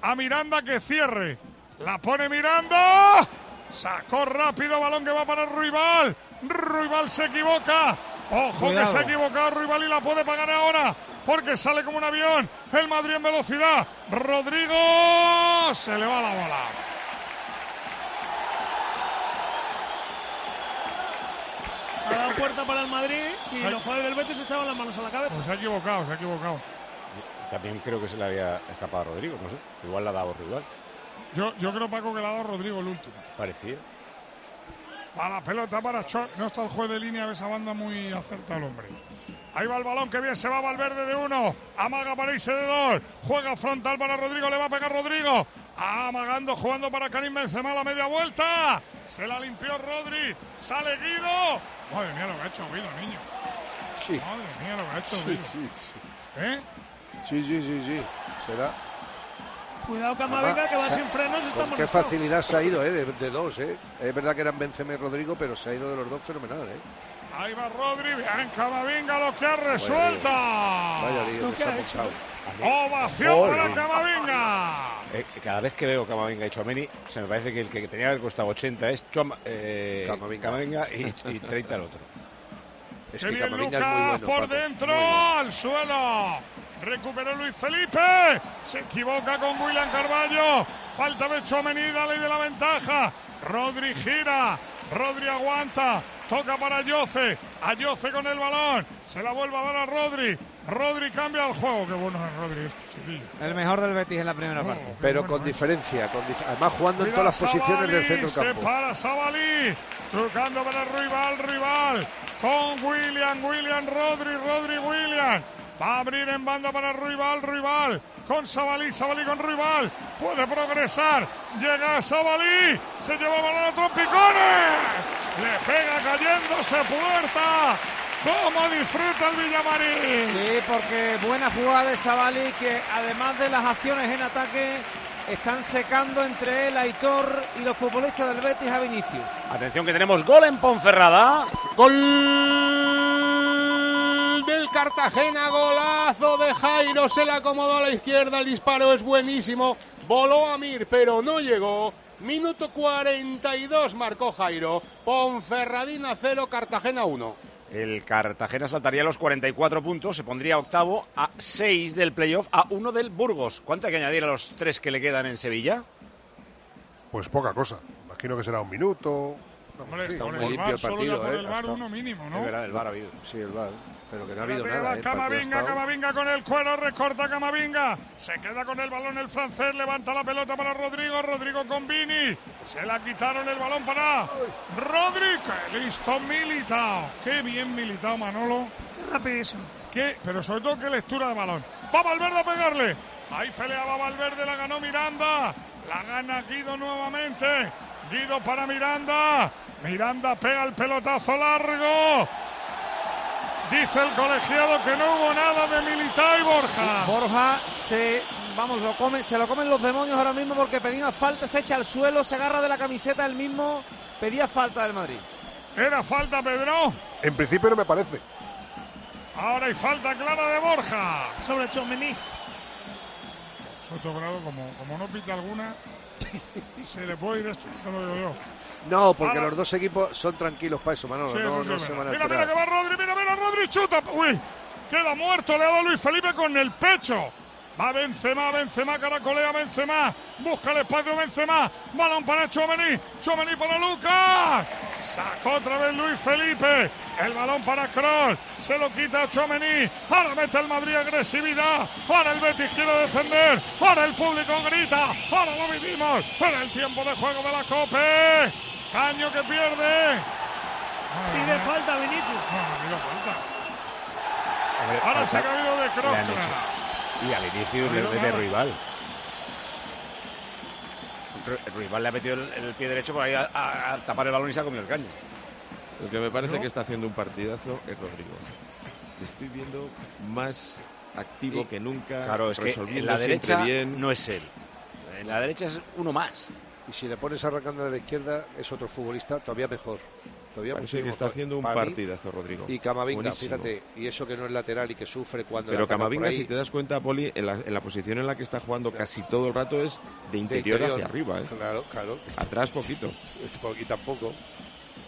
a Miranda que cierre. La pone Miranda. Sacó rápido balón que va para Ruibal. Ruibal se equivoca. Ojo
Cuidado.
que se ha equivocado Ruibal y la puede pagar ahora. Porque sale como un avión. El Madrid en velocidad. Rodrigo. Se le va la bola.
Dado puerta para el Madrid y los jugadores del Betis echaban las manos a la cabeza.
Pues se ha equivocado, se ha equivocado.
También creo que se le había escapado a Rodrigo, no sé. Igual la ha dado rival.
Yo, yo creo, Paco, que le ha dado Rodrigo el último.
Parecía.
Va la pelota para Cho. No está el juez de línea de esa banda muy acertado el hombre. Ahí va el balón, que bien se va Valverde de uno. Amaga para irse de dos. Juega frontal para Rodrigo, le va a pegar Rodrigo. Amagando, jugando para Karim Benzema la media vuelta. Se la limpió Rodri. Sale Guido. Madre mía lo que ha hecho Guido, niño.
Sí.
Madre mía lo que ha hecho
Sí,
Guido.
sí,
¿Eh?
sí, sí, sí, sí. Será.
Cuidado Camavinga que va sin frenos está
Con qué facilidad se ha ido, ¿eh? De, de dos, ¿eh? Es verdad que eran Benzema y Rodrigo, pero se ha ido de los dos fenomenal, ¿eh?
Ahí va Rodri, bien Camavinga lo que ha resuelto.
Vaya lío
Lo
que
que
se
ha
ha
hecho.
montado.
Ovación
Joder.
para Camavinga.
Eh, cada vez que veo Camavinga y Chouameni, se me parece que el que tenía que haber costado 80 es Chouam- eh, Camavinga, y, y 30 el otro.
Es que
bien
Camavinga es
Lucas
muy bueno,
por
Paco,
dentro,
muy bueno.
al suelo. Recuperó Luis Felipe. Se equivoca con William Carballo. Falta de Chomení, dale de la ventaja. Rodri gira. Rodri aguanta. Toca para Ayoce. Ayoce con el balón. Se la vuelve a dar a Rodri. Rodri cambia el juego. Qué bueno es Rodri este chiquillo.
El mejor del Betis en la primera parte.
Pero con diferencia, con dif- además jugando en todas las posiciones del centro
Se
campo.
para Sabalí. Trucando para el rival, rival. Con William, William, Rodri, Rodri, William. Va a abrir en banda para el rival, rival. Con Sabalí, Sabalí con rival. Puede progresar. Llega Sabalí. Se lleva balón a trompicones. Le pega cayéndose puerta. ¿Cómo disfruta el Villamarín?
Sí, porque buena jugada de Savali que además de las acciones en ataque están secando entre él, Aitor y los futbolistas del Betis a Vinicius.
Atención que tenemos gol en Ponferrada.
Gol Cartagena, golazo de Jairo, se le acomodó a la izquierda, el disparo es buenísimo, voló a Mir, pero no llegó. Minuto 42 marcó Jairo, Ponferradina 0, Cartagena 1.
El Cartagena saltaría los 44 puntos, se pondría octavo a 6 del playoff, a 1 del Burgos. ¿Cuánto hay que añadir a los tres que le quedan en Sevilla?
Pues poca cosa. Imagino que será un minuto.
Hombre,
Está
con
muy
el
el
solo
partido,
ya por
¿eh?
el
Hasta-
uno mínimo, ¿no?
Es verdad, el VAR ha habido. Sí, el VAR. Pero que no ha habido nada. ¿eh?
Camavinga,
estado-
Camavinga con el cuero, recorta Camavinga. Se queda con el balón el francés, levanta la pelota para Rodrigo, Rodrigo con Vini. Se la quitaron el balón para Rodri. Qué listo Militao. Qué bien Militao, Manolo.
Rapidísimo.
Qué, pero sobre todo qué lectura de balón. Va Valverde a pegarle. Ahí peleaba Valverde, la ganó Miranda. La gana Guido nuevamente. Guido para Miranda. Miranda pega el pelotazo largo. Dice el colegiado que no hubo nada de Militao y Borja.
Borja se, vamos, lo come, se lo comen los demonios ahora mismo porque pedía falta, se echa al suelo, se agarra de la camiseta él mismo, pedía falta del Madrid.
Era falta, Pedro.
En principio no me parece.
Ahora hay falta clara de Borja.
Sobre Chomení.
Sotogrado, como, como no pita alguna, se le puede ir esto, lo digo yo.
No, porque
Ahora-
los dos equipos son tranquilos para eso, Manolo.
Sí,
no
sí,
no se
verdad.
van a
Mira, mira que va Rodri, mira, mira, Rodri chuta. Uy, queda muerto, le ha dado Luis Felipe con el pecho. Va Benzema, Benzema, caracolea Benzema. Busca el espacio Benzema. Balón para Chomení. Chomení para Lucas. Sacó otra vez Luis Felipe. El balón para Kroos. Se lo quita Chomení. Ahora mete el Madrid agresividad. Ahora el Betis quiere defender. Ahora el público grita. Ahora lo vivimos. En el tiempo de juego de la Cope. Caño que pierde.
Pide falta Vinicius.
No, falta.
Hombre,
Ahora se ha caído de Kroos.
Y al inicio
No
le
nada.
rival. Rival le ha metido el, el pie derecho por ahí a, a- a tapar el balón y se ha comido el caño.
El que me parece
¿No?
que está haciendo un partidazo es Rodrigo. Le estoy viendo más activo
Y-
que nunca.
Claro, es que en la derecha
bien.
no es él. En la derecha es uno más.
Y si le pones arrancando de la izquierda, es otro futbolista todavía mejor. Todavía
Parece
muchísimo
que está
mejor.
haciendo un
Para
partidazo, Rodrigo.
Y Camavinga,
Buenísimo.
fíjate, y eso que no es lateral y que sufre cuando
Pero Camavinga, si te das cuenta, Poli, en la, en la posición en la que está jugando casi todo el rato es de
de
interior, hacia arriba. ¿eh?
Claro, claro.
Atrás poquito.
Y tampoco.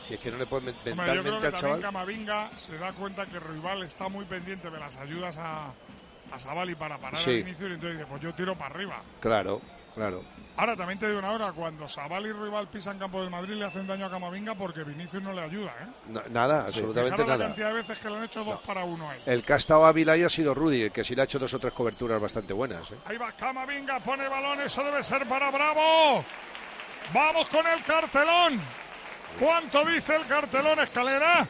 Si es que no le puedes
Hombre, yo creo
mentalmente
que
al
también
chaval.
Camavinga se da cuenta que Rival está muy pendiente de las ayudas a, a Savali para parar
Sí.
al inicio y entonces dice, pues yo tiro para arriba.
Claro, claro.
Ahora también te digo una hora, cuando Savali y Rival pisan campo del Madrid le hacen daño a Camavinga porque Vinicius no le ayuda, ¿eh?
No- nada, absolutamente
Fijaros la
nada.
cantidad de veces que le han hecho dos para uno a él.
El que ha estado Ávila ha sido Rudy, el que sí le ha hecho dos o tres coberturas bastante buenas. ¿eh?
Ahí va Camavinga, pone balón, eso debe ser para Bravo. Vamos con el cartelón. ¿Cuánto dice el cartelón, Escalera?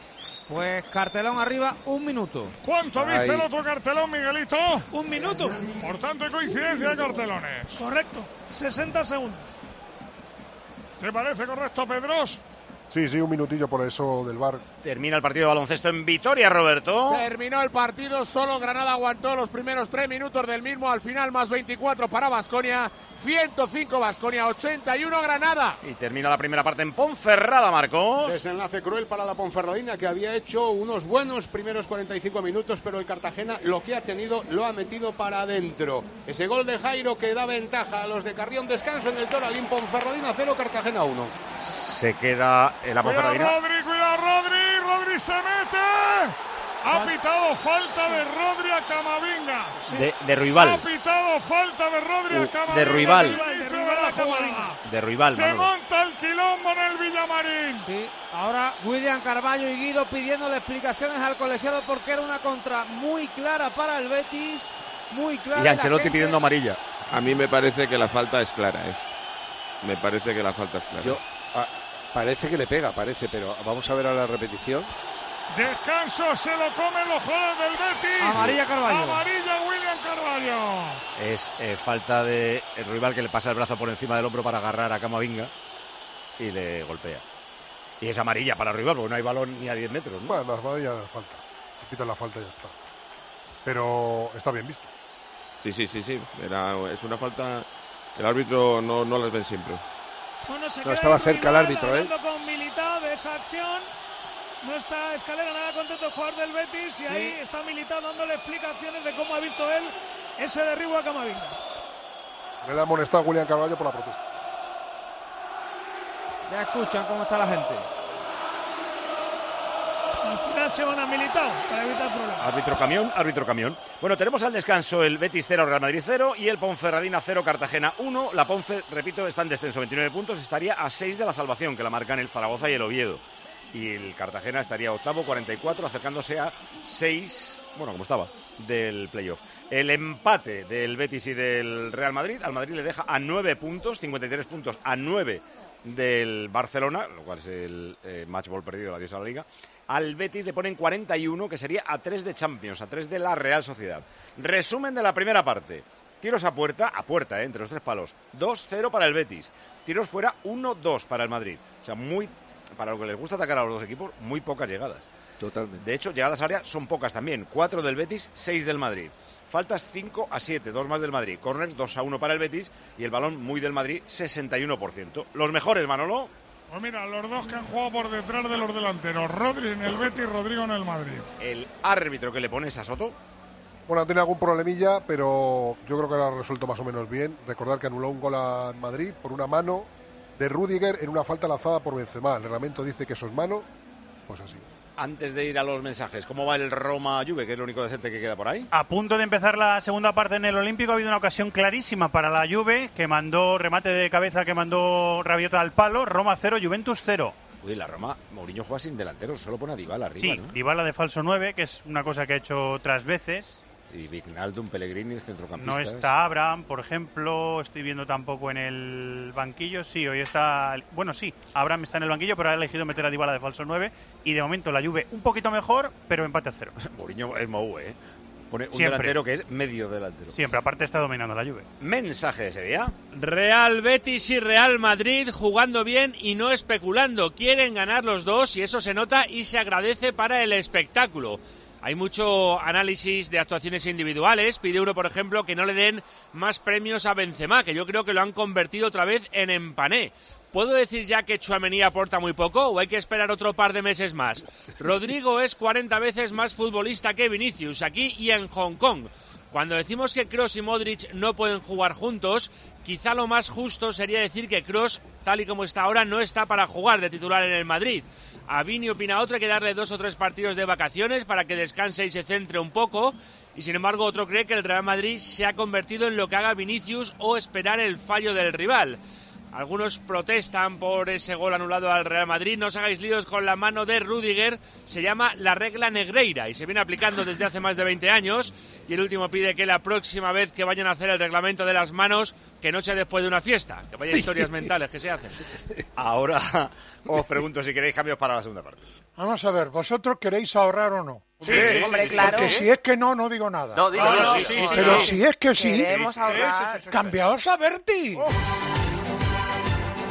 Pues cartelón arriba, un minuto.
¿Cuánto
Ahí.
dice el otro cartelón, Miguelito?
Un minuto.
Por tanto, hay coincidencia de cartelones.
Correcto. 60 segundos.
¿Te parece correcto, Pedros?
Sí, sí, un minutillo por eso del bar.
Termina el partido de baloncesto en Vitoria, Roberto.
Terminó el partido, solo Granada aguantó los primeros tres minutos del mismo, al final más 24 para Basconia, 105 Basconia, 81 Granada.
Y termina la primera parte en Ponferrada, Marcos.
Desenlace cruel para la Ponferradina que había hecho unos buenos primeros 45 minutos, pero el Cartagena lo que ha tenido lo ha metido para adentro. Ese gol de Jairo que da ventaja a los de Carrión, descanso en el Toralín, Ponferradina 0, Cartagena 1.
Se queda en la
Cuidado
Ponferradina.
Rodri, cuidado Rodri, Rodri se mete. Ha pitado falta de Rodri a Camavinga.
De, de Ruibal.
Ha pitado falta de Rodri a
Uh,
Camavinga.
de Ruibal.
de.
De Ruibal,
Se
Manolo.
monta el quilombo en el Villamarín.
Sí, ahora William Carballo y Guido pidiéndole explicaciones al colegiado porque era una contra muy clara para el Betis, muy clara.
Y Ancelotti
gente-
pidiendo amarilla. A mí me parece que la falta es clara, ¿eh? Me parece que la falta es clara.
Yo, ah, parece que le pega, parece, pero vamos a ver a la repetición.
Descanso, se lo comen los jugadores del Betis.
Amarilla Carballo.
Amarilla William Carballo.
Es eh, falta de el rival que le pasa el brazo por encima del hombro para agarrar a Camavinga y le golpea. Y es amarilla para el rival porque no hay balón ni a 10 metros. ¿no?
Bueno, la amarilla no falta. Pitan la falta y ya está. Pero está bien visto.
Sí, sí, sí, sí. Era, es una falta que el árbitro no, no las ven siempre.
Bueno,
No, estaba cerca el árbitro, ¿eh?
con Militao de esa acción. No está Escalera nada contento el jugador del Betis y ahí está Militao dándole explicaciones de cómo ha visto él ese derribo a Camavinga.
Le ha amonestado a William Carvalho por la protesta.
Ya escuchan cómo está la gente.
Al final se van a Militao para evitar problemas.
Árbitro camión, árbitro camión. Bueno, tenemos al descanso el Betis 0, Real Madrid 0 y el Ponferradina 0, Cartagena 1. La Ponce, repito, está en descenso, 29 puntos, estaría a 6 de la salvación que la marcan el Zaragoza y el Oviedo. Y el Cartagena estaría octavo, 44, acercándose a 6, bueno, como estaba, del playoff. El empate del Betis y del Real Madrid, al Madrid le deja a 9 puntos, 53 puntos a 9 del Barcelona, lo cual es el eh, match ball perdido, la diosa de la liga. Al Betis le ponen 41, que sería a 3 de Champions, a 3 de la Real Sociedad. Resumen de la primera parte. Tiros a puerta, a puerta, eh, entre los tres palos. 2-0 para el Betis. Tiros fuera, 1-2 para el Madrid. O sea, muy, para lo que les gusta atacar a los dos equipos, muy pocas llegadas.
Totalmente.
De hecho, llegadas a área son pocas también. 4 del Betis, 6 del Madrid. Faltas 5 a 7, 2 más del Madrid. Corners 2 a 1 para el Betis y el balón muy del Madrid, 61%. Los mejores, Manolo.
Pues mira, los dos que han jugado por detrás de los delanteros. Rodri en el Betis, Rodrigo en el Madrid.
El árbitro que le pones a Soto.
Bueno, tenido algún problemilla, pero yo creo que lo ha resuelto más o menos bien. Recordar que anuló un gol a Madrid por una mano de Rudiger en una falta lanzada por Benzema. El reglamento dice que eso es mano, pues así.
Antes de ir a los mensajes, ¿cómo va el Roma-Juve, que es lo único decente que queda por ahí?
A punto de empezar la segunda parte en el Olímpico ha habido una ocasión clarísima para la Juve, que mandó remate de cabeza que mandó Rabiota al palo, Roma 0, Juventus 0.
Uy, la Roma, Mourinho juega sin delanteros, solo pone a Dybala arriba,
Sí,
¿no?
Dybala de falso 9, que es una cosa que ha hecho otras veces.
Y Vignaldum, Pellegrini, el centrocampista.
No está Abraham, por ejemplo, estoy viendo tampoco en el banquillo. Sí, hoy está. Bueno, sí, Abraham está en el banquillo, pero ha elegido meter a Dybala de falso 9. Y de momento la Juve un poquito mejor, pero empate a cero.
Mourinho es Mou, ¿eh? Pone un
Siempre.
delantero que es medio delantero.
Siempre, aparte está dominando la Juve.
Mensaje de Sevilla.
Real Betis y Real Madrid jugando bien y no especulando. Quieren ganar los dos y eso se nota y se agradece para el espectáculo. Hay mucho análisis de actuaciones individuales. Pide uno, por ejemplo, que no le den más premios a Benzema, que yo creo que lo han convertido otra vez en empané. ¿Puedo decir ya que Chuamení aporta muy poco o hay que esperar otro par de meses más? Rodrigo es 40 veces más futbolista que Vinicius aquí y en Hong Kong. Cuando decimos que Cross y Modric no pueden jugar juntos, quizá lo más justo sería decir que Cross, tal y como está ahora, no está para jugar de titular en el Madrid. A Vini opina otro, que darle dos o tres partidos de vacaciones para que descanse y se centre un poco. Y sin embargo, otro cree que el Real Madrid se ha convertido en lo que haga Vinicius o esperar el fallo del rival. Algunos protestan por ese gol anulado al Real Madrid. No os hagáis líos con la mano de Rudiger. Se llama la regla negreira y se viene aplicando desde hace más de 20 años. Y el último pide que la próxima vez que vayan a hacer el reglamento de las manos, que no sea después de una fiesta. Que vaya historias mentales que se hacen.
Ahora os pregunto si queréis cambios para la segunda parte.
Vamos a ver, ¿vosotros queréis ahorrar o no?
Sí, sí, hombre, sí, claro.
Porque si es que no, no digo nada.
No, digo, no, sí, sí, sí,
Pero
sí.
si es que sí,
Queremos ahorrar.
cambiaos a Berti.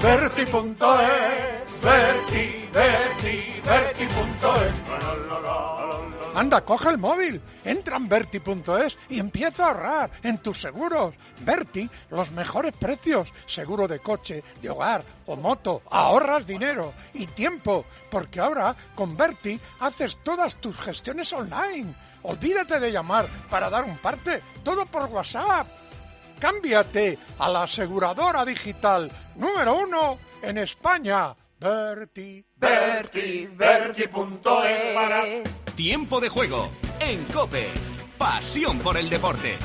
Berti.es Berti, Berti, Berti.es. Anda, coge el móvil, entra en Berti.es y empieza a ahorrar en tus seguros. Berti, los mejores precios. Seguro de coche, de hogar o moto. Ahorras dinero y tiempo, porque ahora con Berti haces todas tus gestiones online. Olvídate de llamar para dar un parte, todo por WhatsApp. Cámbiate a la aseguradora digital número uno en España. Berti.
Berti, Berti.es para...
Tiempo de juego en Cope. Pasión por el deporte.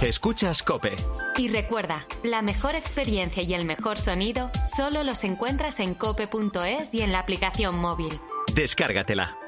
Escuchas Cope.
Y recuerda, la mejor experiencia y el mejor sonido solo los encuentras en cope.es y en la aplicación móvil.
Descárgatela.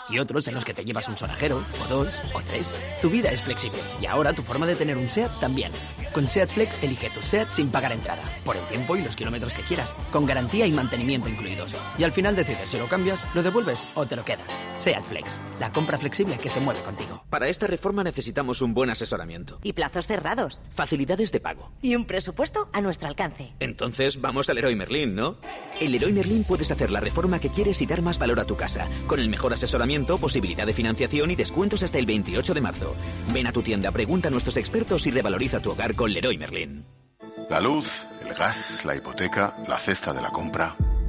y otros en los que te llevas un sonajero, o dos, o tres. Tu vida es flexible y ahora tu forma de tener un SEAT también. Con SEAT Flex elige tu SEAT sin pagar entrada, por el tiempo y los kilómetros que quieras, con garantía y mantenimiento incluidos. Y al final decides si lo cambias, lo devuelves o te lo quedas. SEAT Flex, la compra flexible que se mueve contigo.
Para esta reforma necesitamos un buen asesoramiento.
Y plazos cerrados.
Facilidades de pago.
Y un presupuesto a nuestro alcance.
Entonces vamos al Leroy Merlin, ¿no? En Leroy Merlin puedes hacer la reforma que quieres y dar más valor a tu casa, con el mejor asesoramiento, posibilidad de financiación y descuentos hasta el 28 de marzo. Ven a tu tienda, pregunta a nuestros expertos y revaloriza tu hogar con Leroy Merlin.
La luz, el gas, la hipoteca, la cesta de la compra.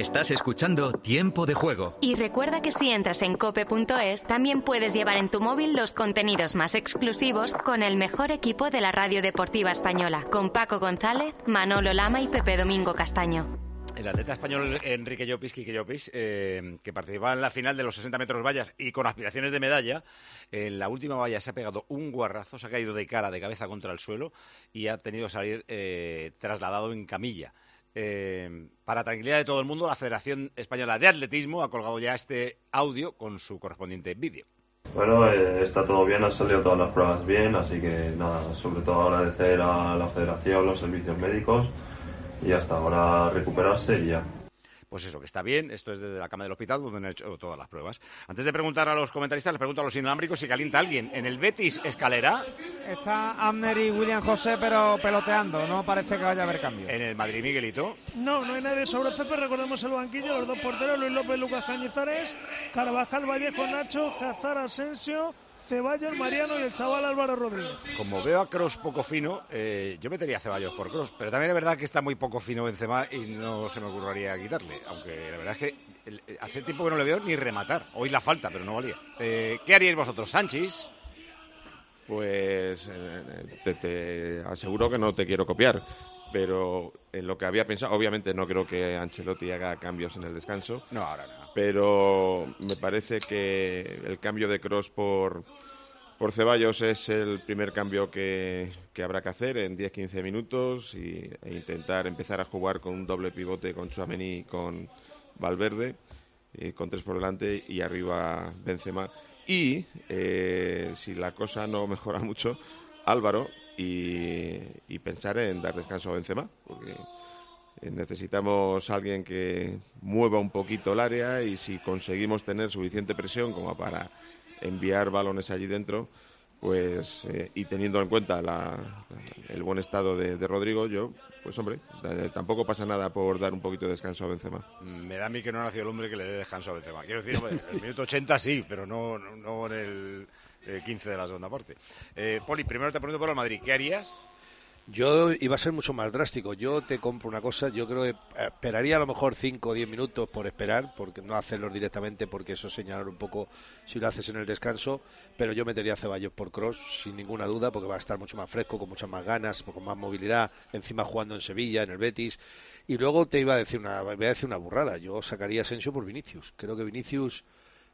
Estás escuchando Tiempo de Juego.
Y recuerda que si entras en cope.es, también puedes llevar en tu móvil los contenidos más exclusivos con el mejor equipo de la radio deportiva española, con Paco González, Manolo Lama y Pepe Domingo Castaño.
El atleta español Enrique Llopis, Quique Llopis, eh, que participaba en la final de los 60 metros vallas y con aspiraciones de medalla, en la última valla se ha pegado un guarrazo, se ha caído de cara, de cabeza contra el suelo y ha tenido que salir eh, trasladado en camilla. Eh, para tranquilidad de todo el mundo, la Federación Española de Atletismo ha colgado ya este audio con su correspondiente vídeo.
Bueno, eh, está todo bien, han salido todas las pruebas bien, así que nada, sobre todo agradecer a la Federación, los servicios médicos y hasta ahora recuperarse y ya.
Pues eso, que está bien. Esto es desde la cama del hospital donde han hecho todas las pruebas. Antes de preguntar a los comentaristas, les pregunto a los inalámbricos si calienta alguien. ¿En el Betis escalera?
Está Amner y William José, pero peloteando. No parece que vaya a haber cambio.
¿En el Madrid Miguelito?
No, no hay nadie sobre césped. Recordemos el banquillo, los dos porteros, Luis López, Lucas Cañizares, Carvajal, Vallejo, Nacho, Jazar, Asensio, Ceballos, Mariano y el chaval Álvaro Rodríguez.
Como veo a Cross poco fino, eh, yo metería a Ceballos por Cross, pero también es verdad que está muy poco fino Benzema y no se me ocurriría quitarle, aunque la verdad es que el- hace tiempo que no le veo ni rematar. Hoy la falta, pero no valía. Eh, ¿Qué haríais vosotros, Sánchez?
Pues eh, te, te aseguro que no te quiero copiar, pero en lo que había pensado, obviamente no creo que Ancelotti haga cambios en el descanso.
No, ahora no.
Pero me parece que el cambio de Cross por, por Ceballos es el primer cambio que, que habrá que hacer en 10-15 minutos y, e intentar empezar a jugar con un doble pivote con Chouameni y con Valverde, eh, con tres por delante y arriba Benzema. Y eh, si la cosa no mejora mucho, Álvaro y, y pensar en dar descanso a Benzema, porque necesitamos alguien que mueva un poquito el área y si conseguimos tener suficiente presión como para enviar balones allí dentro, pues eh, y teniendo en cuenta la, el buen estado de, de Rodrigo, yo, pues hombre, eh, tampoco pasa nada por dar un poquito de descanso a Benzema.
Me da a mí que no ha nacido el hombre que le dé descanso a Benzema. Quiero decir, hombre, el minuto 80 sí, pero no, no, no en el eh, 15 de la segunda parte. Eh, Poli, primero te pregunto por el Madrid. ¿Qué harías?
Yo iba a ser mucho más drástico. Yo te compro una cosa, yo creo que eh, esperaría a lo mejor 5 o 10 minutos por esperar, porque no hacerlo directamente, porque eso señalar un poco si lo haces en el descanso. Pero yo metería a Ceballos por cross, sin ninguna duda, porque va a estar mucho más fresco, con muchas más ganas, con más movilidad, encima jugando en Sevilla, en el Betis. Y luego te iba a decir una, voy a decir una burrada. Yo sacaría a Asensio por Vinicius. Creo que Vinicius.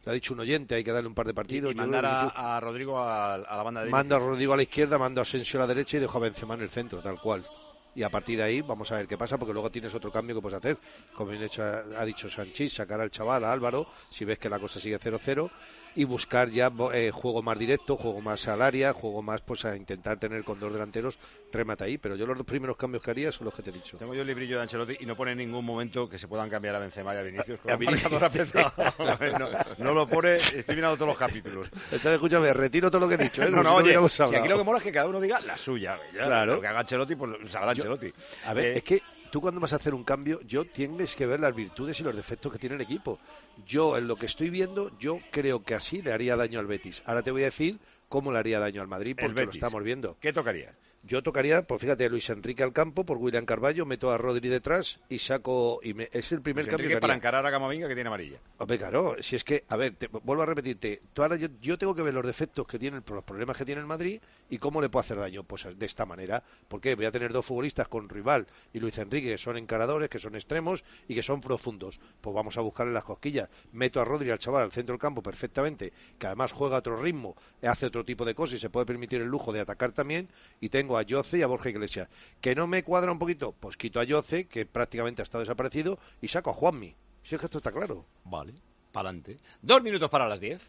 Lo ha dicho un oyente, hay que darle un par de partidos.
Y mandar
que
a, Rodrigo a, a la banda de
Mando a Rodrigo a la izquierda, mando a Asensio a la derecha y dejo a Benzema en el centro, tal cual. Y a partir de ahí vamos a ver qué pasa, porque luego tienes otro cambio que puedes hacer. Como bien hecho, ha dicho Sanchís, sacar al chaval, a Álvaro, si ves que la cosa sigue 0-0, y buscar ya eh, juego más directo, juego más al área, juego más pues a intentar tener con dos delanteros, remata ahí. Pero yo los dos primeros cambios que haría son los que te he dicho.
Tengo yo el librillo de Ancelotti y no pone en ningún momento que se puedan cambiar a Benzema y a Vinicius. Con
A
marcador
Vinicius.
no, no lo pone, estoy mirando todos los capítulos.
Entonces, escúchame, retiro todo lo que he dicho. ¿eh?
No, no,
si
oye, si aquí lo que mola es que cada uno diga la suya. ya,
Claro.
Lo que haga Ancelotti, pues sabrá Ancelotti.
A ver,
Eh,
es que tú cuando vas a hacer un cambio, yo tienes que ver las virtudes y los defectos que tiene el equipo. Yo, en lo que estoy viendo, yo creo que así le haría daño al Betis. Ahora te voy a decir cómo le haría daño al Madrid,
El
porque lo estamos viendo.
¿Qué tocaría?
Yo tocaría, pues fíjate, Luis Enrique al campo por William Carballo, meto a Rodri detrás y saco. y me- Es el primer
Luis
cambio que
para encarar a Camavinga que tiene amarilla.
Hombre, claro, si es que, a ver, te- vuelvo a repetirte, tú ahora yo, yo tengo que ver los defectos que tiene, los problemas que tiene el Madrid y cómo le puedo hacer daño. Pues de esta manera, porque voy a tener dos futbolistas con rival y Luis Enrique que son encaradores, que son extremos y que son profundos. Pues vamos a buscarle las cosquillas. Meto a Rodri al chaval al centro del campo perfectamente, que además juega a otro ritmo, hace otro tipo de cosas y se puede permitir el lujo de atacar también. Y tengo a Yoce y a Borja Iglesias. ¿Que no me cuadra un poquito? Pues quito a Yoce, que prácticamente ha estado desaparecido, y saco a Juanmi. Si es que esto está claro.
Vale, para adelante. Dos minutos para las diez.